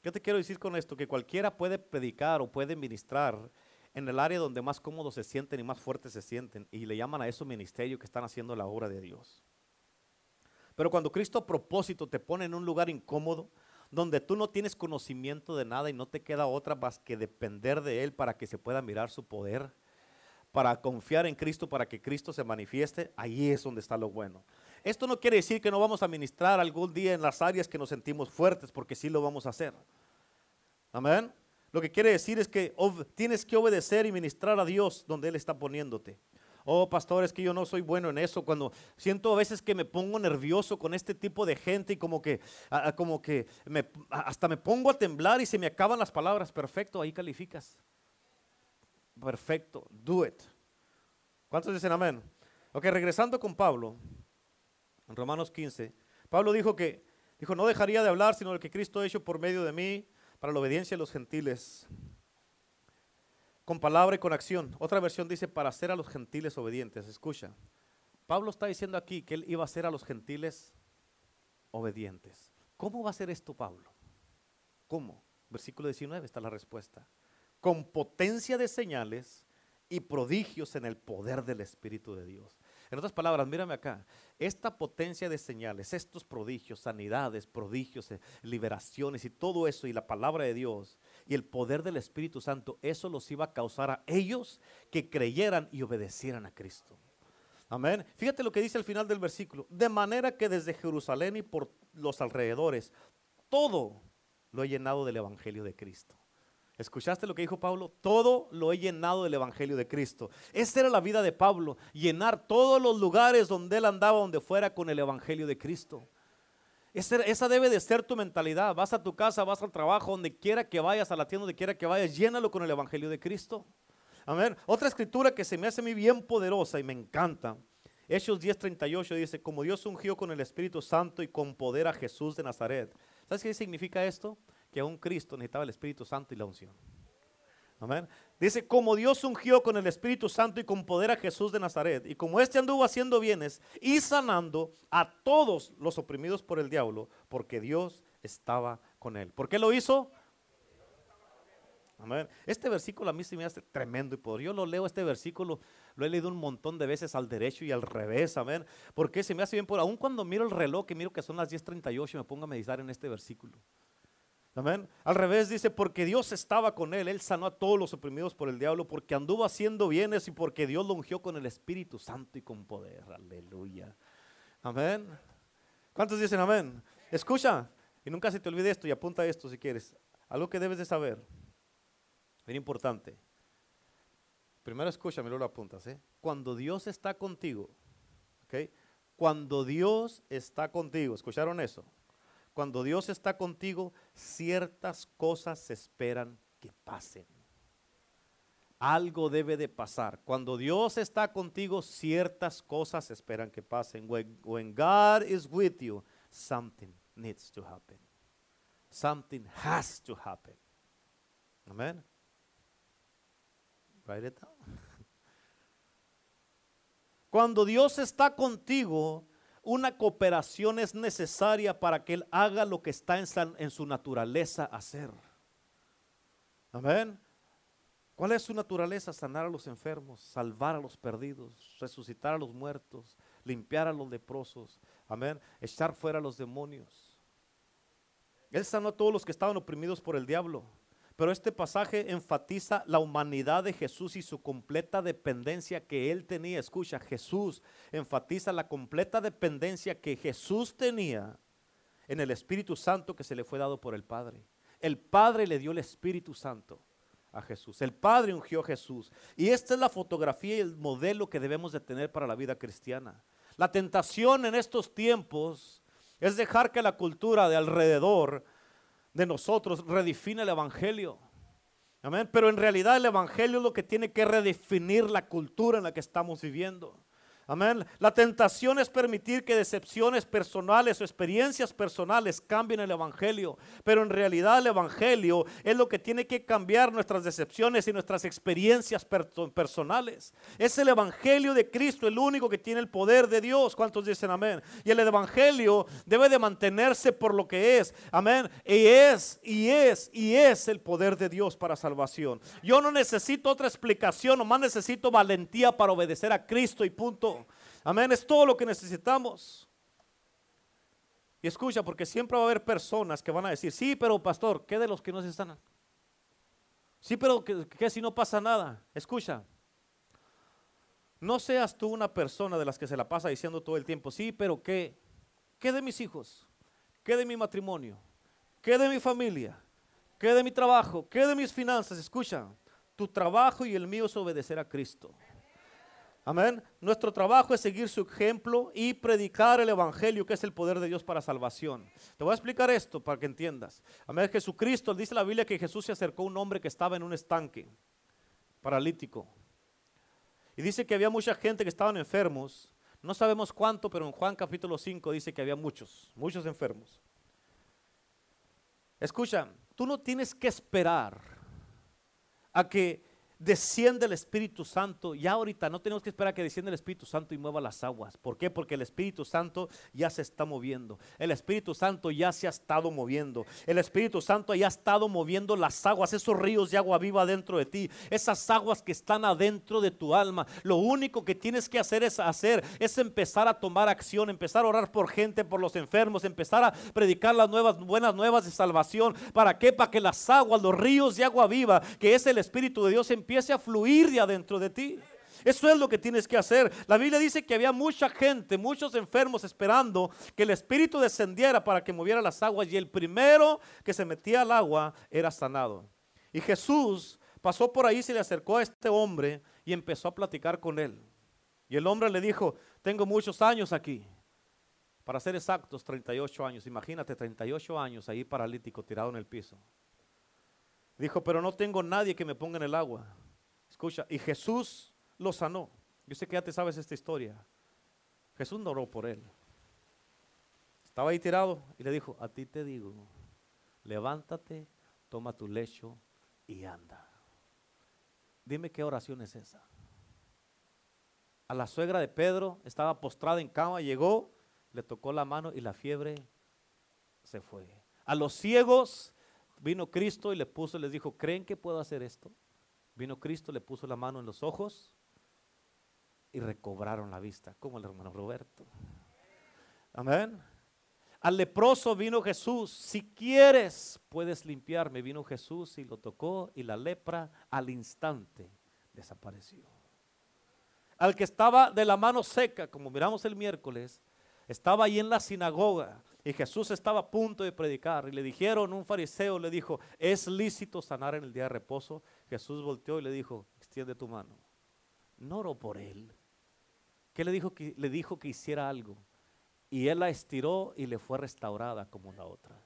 ¿Qué te quiero decir con esto? Que cualquiera puede predicar o puede ministrar en el área donde más cómodos se sienten y más fuertes se sienten. Y le llaman a eso ministerio que están haciendo la obra de Dios. Pero cuando Cristo a propósito te pone en un lugar incómodo, donde tú no tienes conocimiento de nada y no te queda otra más que depender de Él para que se pueda mirar su poder, para confiar en Cristo, para que Cristo se manifieste, ahí es donde está lo bueno. Esto no quiere decir que no vamos a ministrar algún día en las áreas que nos sentimos fuertes, porque sí lo vamos a hacer. Amén. Lo que quiere decir es que tienes que obedecer y ministrar a Dios donde Él está poniéndote. Oh, pastor, es que yo no soy bueno en eso. Cuando siento a veces que me pongo nervioso con este tipo de gente y como que, como que hasta me pongo a temblar y se me acaban las palabras. Perfecto, ahí calificas. Perfecto, do it. ¿Cuántos dicen amén? Ok, regresando con Pablo en Romanos 15, Pablo dijo que, dijo, no dejaría de hablar sino lo que Cristo ha hecho por medio de mí para la obediencia de los gentiles, con palabra y con acción. Otra versión dice, para hacer a los gentiles obedientes. Escucha, Pablo está diciendo aquí que él iba a hacer a los gentiles obedientes. ¿Cómo va a ser esto Pablo? ¿Cómo? Versículo 19 está la respuesta. Con potencia de señales y prodigios en el poder del Espíritu de Dios. En otras palabras, mírame acá, esta potencia de señales, estos prodigios, sanidades, prodigios, eh, liberaciones y todo eso y la palabra de Dios y el poder del Espíritu Santo, eso los iba a causar a ellos que creyeran y obedecieran a Cristo. Amén. Fíjate lo que dice al final del versículo. De manera que desde Jerusalén y por los alrededores, todo lo he llenado del Evangelio de Cristo. ¿Escuchaste lo que dijo Pablo? Todo lo he llenado del Evangelio de Cristo. Esa era la vida de Pablo, llenar todos los lugares donde él andaba, donde fuera con el Evangelio de Cristo. Esa, debe de ser tu mentalidad. Vas a tu casa, vas al trabajo, donde quiera que vayas, a la tienda, donde quiera que vayas, llénalo con el Evangelio de Cristo. Amén. Otra escritura que se me hace mí bien poderosa y me encanta. Hechos 10:38 dice, como Dios ungió con el Espíritu Santo y con poder a Jesús de Nazaret. ¿Sabes qué significa esto? Que un Cristo necesitaba el Espíritu Santo y la unción. Amén. Dice, como Dios ungió con el Espíritu Santo y con poder a Jesús de Nazaret, y como éste anduvo haciendo bienes y sanando a todos los oprimidos por el diablo, porque Dios estaba con él. ¿Por qué lo hizo? Amén. Este versículo a mí se me hace tremendo y por yo lo leo este versículo, lo he leído un montón de veces al derecho y al revés, amén. Porque se me hace bien por aún cuando miro el reloj que miro que son las 10:38 me pongo a meditar en este versículo. Amén. Al revés dice, porque Dios estaba con él, él sanó a todos los oprimidos por el diablo, porque anduvo haciendo bienes y porque Dios lo ungió con el Espíritu Santo y con poder. Aleluya. Amén. ¿Cuántos dicen amén? Escucha, y nunca se te olvide esto y apunta esto si quieres. Algo que debes de saber. Bien importante. Primero escúchame, luego lo apuntas. ¿eh? Cuando Dios está contigo, ¿ok? Cuando Dios está contigo, ¿escucharon eso? Cuando Dios está contigo, ciertas cosas se esperan que pasen. Algo debe de pasar. Cuando Dios está contigo, ciertas cosas se esperan que pasen. When, God is with you, something needs to happen. Something has to happen. Amen. Write it down. *laughs* Cuando Dios está contigo, una cooperación es necesaria para que Él haga lo que está en, su naturaleza hacer. Amén. ¿Cuál es su naturaleza? Sanar a los enfermos, salvar a los perdidos, resucitar a los muertos, limpiar a los leprosos. Amén. Echar fuera a los demonios. Él sanó a todos los que estaban oprimidos por el diablo. Pero este pasaje enfatiza la humanidad de Jesús y su completa dependencia que él tenía. Escucha, Jesús enfatiza la completa dependencia que Jesús tenía en el Espíritu Santo que se le fue dado por el Padre. El Padre le dio el Espíritu Santo a Jesús. El Padre ungió a Jesús. Y esta es la fotografía y el modelo que debemos de tener para la vida cristiana. La tentación en estos tiempos es dejar que la cultura de alrededor de nosotros redefine el Evangelio. Amén. Pero en realidad el Evangelio es lo que tiene que redefinir la cultura en la que estamos viviendo. Amén. La tentación es permitir que decepciones personales o experiencias personales cambien el Evangelio. Pero en realidad el Evangelio es lo que tiene que cambiar nuestras decepciones y nuestras experiencias personales. Es el Evangelio de Cristo el único que tiene el poder de Dios. ¿Cuántos dicen amén? Y el Evangelio debe de mantenerse por lo que es. Amén. Y es, y es, y es el poder de Dios para salvación. Yo no necesito otra explicación, nomás necesito valentía para obedecer a Cristo y punto. Amén, es todo lo que necesitamos. Y escucha, porque siempre va a haber personas que van a decir, sí, pero pastor, ¿qué de los que no se están? Sí, pero ¿qué, si no pasa nada? Escucha, no seas tú una persona de las que se la pasa diciendo todo el tiempo, sí, pero ¿qué? ¿Qué de mis hijos? ¿Qué de mi matrimonio? ¿Qué de mi familia? ¿Qué de mi trabajo? ¿Qué de mis finanzas? Escucha, tu trabajo y el mío es obedecer a Cristo. Amén. Nuestro trabajo es seguir su ejemplo y predicar el Evangelio, que es el poder de Dios para salvación. Te voy a explicar esto para que entiendas. Amén. Jesucristo, dice la Biblia que Jesús se acercó a un hombre que estaba en un estanque, paralítico. Y dice que había mucha gente que estaban enfermos. No sabemos cuánto, pero en Juan capítulo 5 dice que había muchos, muchos enfermos. Escucha, tú no tienes que esperar a que desciende el Espíritu Santo, ya ahorita no tenemos que esperar a que descienda el Espíritu Santo y mueva las aguas. ¿Por qué? Porque el Espíritu Santo ya se está moviendo. El Espíritu Santo ya se ha estado moviendo. El Espíritu Santo ya ha estado moviendo las aguas, esos ríos de agua viva dentro de ti, esas aguas que están adentro de tu alma. Lo único que tienes que hacer es hacer, es empezar a tomar acción, empezar a orar por gente, por los enfermos, empezar a predicar las nuevas, buenas nuevas de salvación. ¿Para qué? Para que las aguas, los ríos de agua viva, que es el Espíritu de Dios, empiece a fluir de adentro de ti. Eso es lo que tienes que hacer. La Biblia dice que había mucha gente, muchos enfermos esperando que el Espíritu descendiera para que moviera las aguas y el primero que se metía al agua era sanado. Y Jesús pasó por ahí, se le acercó a este hombre y empezó a platicar con él. Y el hombre le dijo, tengo muchos años aquí. Para ser exactos, 38 años. Imagínate, 38 años ahí paralítico, tirado en el piso. Dijo, pero no tengo nadie que me ponga en el agua. Escucha, y Jesús lo sanó. Yo sé que ya te sabes esta historia. Jesús no oró por él. Estaba ahí tirado y le dijo, a ti te digo, levántate, toma tu lecho y anda. Dime qué oración es esa. A la suegra de Pedro estaba postrada en cama, llegó, le tocó la mano y la fiebre se fue. A los ciegos vino Cristo y le puso, les dijo, ¿creen que puedo hacer esto? Vino Cristo, le puso la mano en los ojos y recobraron la vista, como el hermano Roberto. Amén. Al leproso vino Jesús, si quieres puedes limpiarme. Vino Jesús y lo tocó y la lepra al instante desapareció. Al que estaba de la mano seca, como miramos el miércoles, estaba ahí en la sinagoga y Jesús estaba a punto de predicar y le dijeron, un fariseo le dijo, ¿es lícito sanar en el día de reposo? Jesús volteó y le dijo, extiende tu mano. No oró por él. ¿Qué le dijo? Que, le dijo que hiciera algo. Y él la estiró y le fue restaurada como la otra.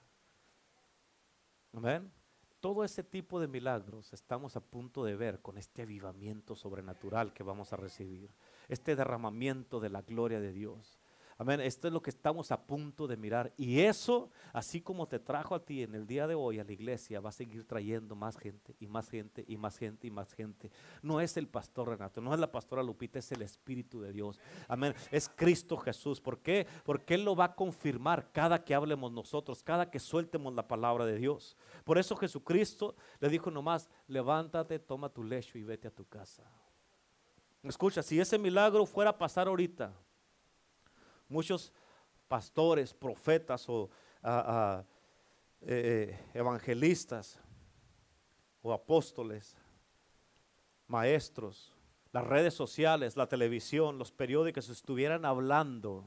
Amén. Todo ese tipo de milagros estamos a punto de ver con este avivamiento sobrenatural que vamos a recibir. Este derramamiento de la gloria de Dios. Amén. Esto es lo que estamos a punto de mirar. Y eso, así como te trajo a ti en el día de hoy a la iglesia, va a seguir trayendo más gente y más gente y más gente y más gente. No es el pastor Renato, no es la pastora Lupita, es el Espíritu de Dios. Amén. Es Cristo Jesús. ¿Por qué? Porque Él lo va a confirmar cada que hablemos nosotros, cada que sueltemos la palabra de Dios. Por eso Jesucristo le dijo nomás, levántate, toma tu lecho y vete a tu casa. Escucha, si ese milagro fuera a pasar ahorita, muchos pastores, profetas o ah, ah, eh, evangelistas o apóstoles, maestros, las redes sociales, la televisión, los periódicos estuvieran hablando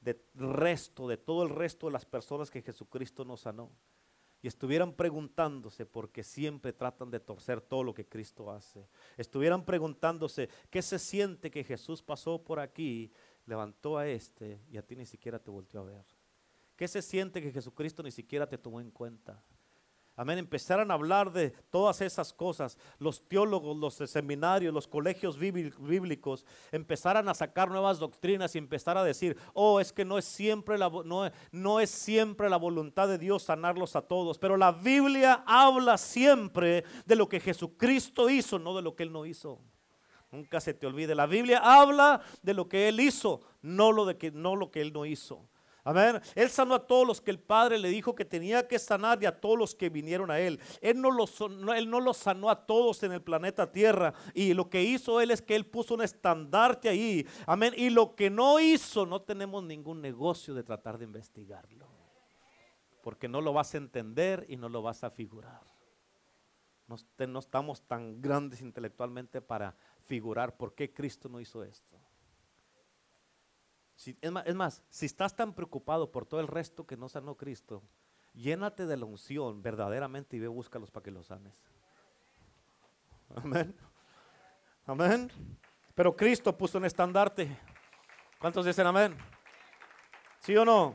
del resto, de todo el resto de las personas que Jesucristo nos sanó. Y estuvieran preguntándose, porque siempre tratan de torcer todo lo que Cristo hace. Estuvieran preguntándose, ¿qué se siente que Jesús pasó por aquí levantó a este y a ti ni siquiera te volvió a ver. ¿Qué se siente que Jesucristo ni siquiera te tomó en cuenta? Amén. Empezaron a hablar de todas esas cosas. Los teólogos, los seminarios, los colegios bíblicos empezaran a sacar nuevas doctrinas y empezar a decir, oh, es que no es siempre la, no, no es siempre la voluntad de Dios sanarlos a todos. Pero la Biblia habla siempre de lo que Jesucristo hizo, no de lo que Él no hizo. Nunca se te olvide. La Biblia habla de lo que Él hizo, no lo, de que, no lo que Él no hizo. Amén. Él sanó a todos los que el Padre le dijo que tenía que sanar y a todos los que vinieron a Él. Él no, los, él no sanó a todos en el planeta Tierra. Y lo que hizo Él es que Él puso un estandarte ahí. Amén. Y lo que no hizo, no tenemos ningún negocio de tratar de investigarlo. Porque no lo vas a entender y no lo vas a figurar. No estamos tan grandes intelectualmente para figurar por qué Cristo no hizo esto. es, más, si estás tan preocupado por todo el resto que no sanó Cristo, llénate de la unción verdaderamente y ve, búscalos para que los sanes. Amén. Amén. Pero Cristo puso un estandarte. ¿Cuántos dicen amén? ¿Sí o no?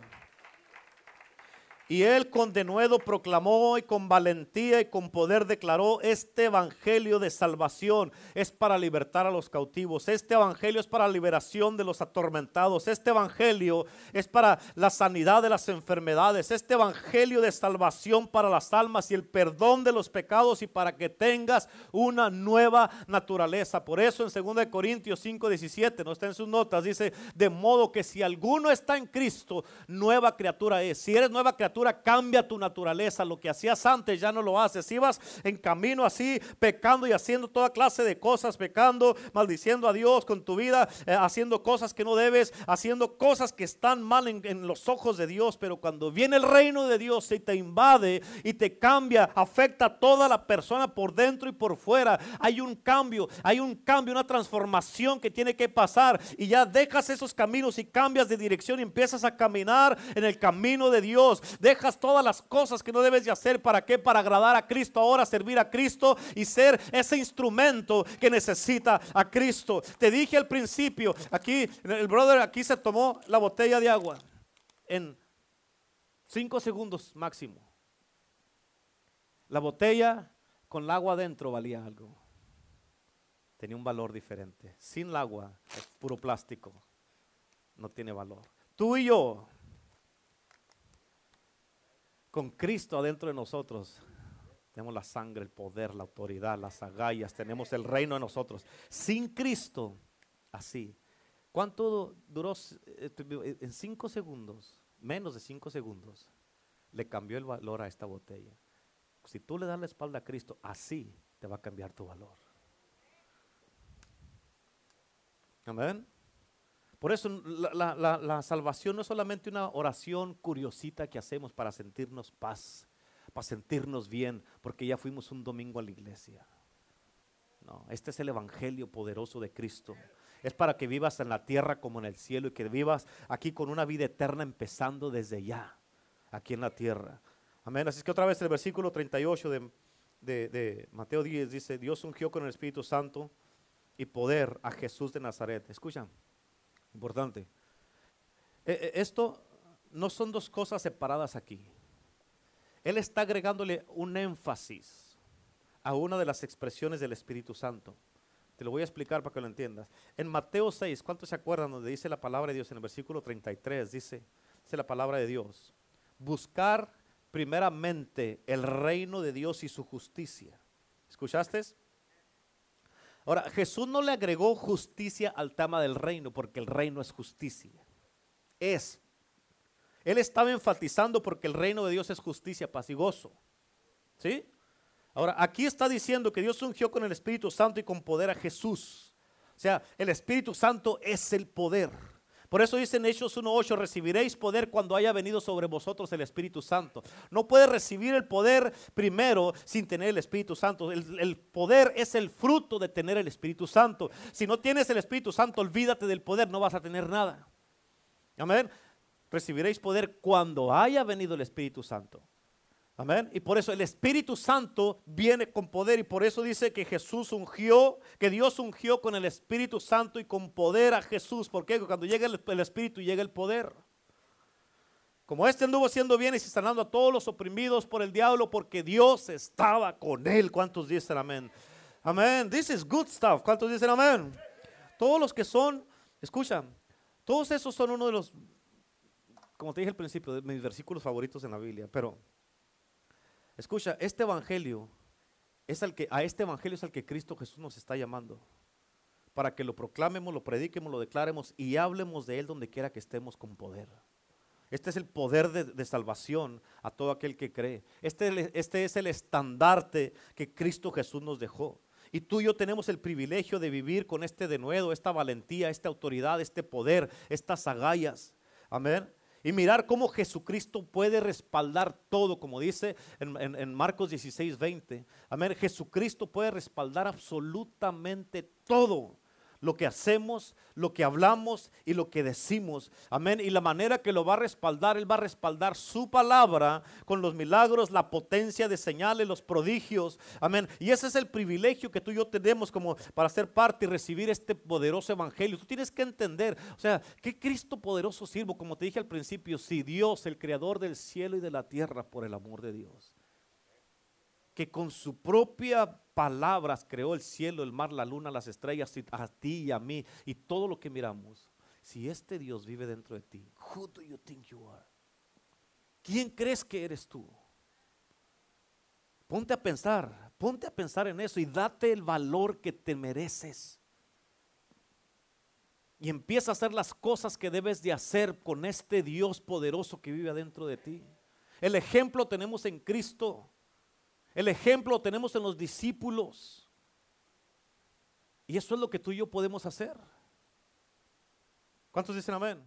Y él con denuedo proclamó y con valentía y con poder declaró, este evangelio de salvación es para libertar a los cautivos, este evangelio es para liberación de los atormentados, este evangelio es para la sanidad de las enfermedades, este evangelio de salvación para las almas y el perdón de los pecados y para que tengas una nueva naturaleza. Por eso en 2 Corintios 5, 17, no está en sus notas, dice, de modo que si alguno está en Cristo, nueva criatura es. Si eres nueva criatura, cambia tu naturaleza. Lo que hacías antes ya no lo haces. Si vas en camino así, pecando y haciendo toda clase de cosas, pecando, maldiciendo a Dios con tu vida, eh, haciendo cosas que no debes, haciendo cosas que están mal en, en los ojos de Dios. Pero cuando viene el reino de Dios y te invade y te cambia, afecta a toda la persona por dentro y por fuera. Hay un cambio, hay un cambio, una transformación que tiene que pasar. Y ya dejas esos caminos y cambias de dirección y empiezas a caminar en el camino de Dios dejas todas las cosas que no debes de hacer. ¿Para qué? Para agradar a Cristo ahora, servir a Cristo y ser ese instrumento que necesita a Cristo. Te dije al principio, aquí el brother aquí se tomó la botella de agua en cinco segundos máximo. La botella con el agua adentro valía algo. Tenía un valor diferente. Sin el agua, es puro plástico. No tiene valor. Tú y yo con Cristo adentro de nosotros, tenemos la sangre, el poder, la autoridad, las agallas, tenemos el reino de nosotros. Sin Cristo, así. ¿Cuánto duró? Eh, en cinco segundos, menos de cinco segundos, le cambió el valor a esta botella. Si tú le das la espalda a Cristo, así te va a cambiar tu valor. Amén. Por eso la, salvación no es solamente una oración curiosita que hacemos para sentirnos paz, para sentirnos bien, porque ya fuimos un domingo a la iglesia. No, este es el Evangelio poderoso de Cristo. Es para que vivas en la tierra como en el cielo y que vivas aquí con una vida eterna empezando desde ya, aquí en la tierra. Amén. Así que otra vez el versículo 38 de, de, de Mateo 10 dice, Dios ungió con el Espíritu Santo y poder a Jesús de Nazaret. Escuchan. Importante. E, e, esto no son dos cosas separadas aquí. Él está agregándole un énfasis a una de las expresiones del Espíritu Santo. Te lo voy a explicar para que lo entiendas. En Mateo 6, ¿cuántos se acuerdan donde dice la palabra de Dios? En el versículo 33 dice, dice la palabra de Dios. Buscar primeramente el reino de Dios y su justicia. ¿Escuchaste? Ahora, Jesús no le agregó justicia al tema del reino, porque el reino es justicia. Es. Él estaba enfatizando porque el reino de Dios es justicia, paz y gozo. ¿Sí? Ahora, aquí está diciendo que Dios ungió con el Espíritu Santo y con poder a Jesús. O sea, el Espíritu Santo es el poder. Por eso dice en Hechos 1.8, recibiréis poder cuando haya venido sobre vosotros el Espíritu Santo. No puedes recibir el poder primero sin tener el Espíritu Santo. El, el, poder es el fruto de tener el Espíritu Santo. Si no tienes el Espíritu Santo, olvídate del poder, no vas a tener nada. Amén. Recibiréis poder cuando haya venido el Espíritu Santo. Amén. Y por eso el Espíritu Santo viene con poder y por eso dice que Jesús ungió, que Dios ungió con el Espíritu Santo y con poder a Jesús. Porque cuando llega el, Espíritu llega el poder. Como este anduvo haciendo bien y sanando a todos los oprimidos por el diablo porque Dios estaba con él. ¿Cuántos dicen amén? Amén. This is good stuff. ¿Cuántos dicen amén? Todos los que son, escuchan, todos esos son uno de los, como te dije al principio, de mis versículos favoritos en la Biblia. Pero Escucha, este evangelio es el que a este evangelio es al que Cristo Jesús nos está llamando. Para que lo proclamemos, lo prediquemos, lo declaremos y hablemos de él donde quiera que estemos con poder. Este es el poder de, salvación a todo aquel que cree. Este, este es el estandarte que Cristo Jesús nos dejó. Y tú y yo tenemos el privilegio de vivir con este denuedo, esta valentía, esta autoridad, este poder, estas agallas. Amén y mirar cómo Jesucristo puede respaldar todo, como dice en, Marcos 16, 20. Amén. Jesucristo puede respaldar absolutamente todo. Lo que hacemos, lo que hablamos y lo que decimos. Amén. Y la manera que lo va a respaldar, Él va a respaldar su palabra con los milagros, la potencia de señales, los prodigios. Amén. Y ese es el privilegio que tú y yo tenemos como para ser parte y recibir este poderoso evangelio. Tú tienes que entender, o sea, ¿qué Cristo poderoso sirvo? Como te dije al principio, si Dios, el creador del cielo y de la tierra, por el amor de Dios que con su propia palabras creó el cielo, el mar, la luna, las estrellas, a ti y a mí y todo lo que miramos. Si este Dios vive dentro de ti, who do you think you are? ¿Quién crees que eres tú? Ponte a pensar, ponte a pensar en eso y date el valor que te mereces. Y empieza a hacer las cosas que debes de hacer con este Dios poderoso que vive adentro de ti. El ejemplo tenemos en Cristo. El ejemplo tenemos en los discípulos. Y eso es lo que tú y yo podemos hacer. ¿Cuántos dicen amén?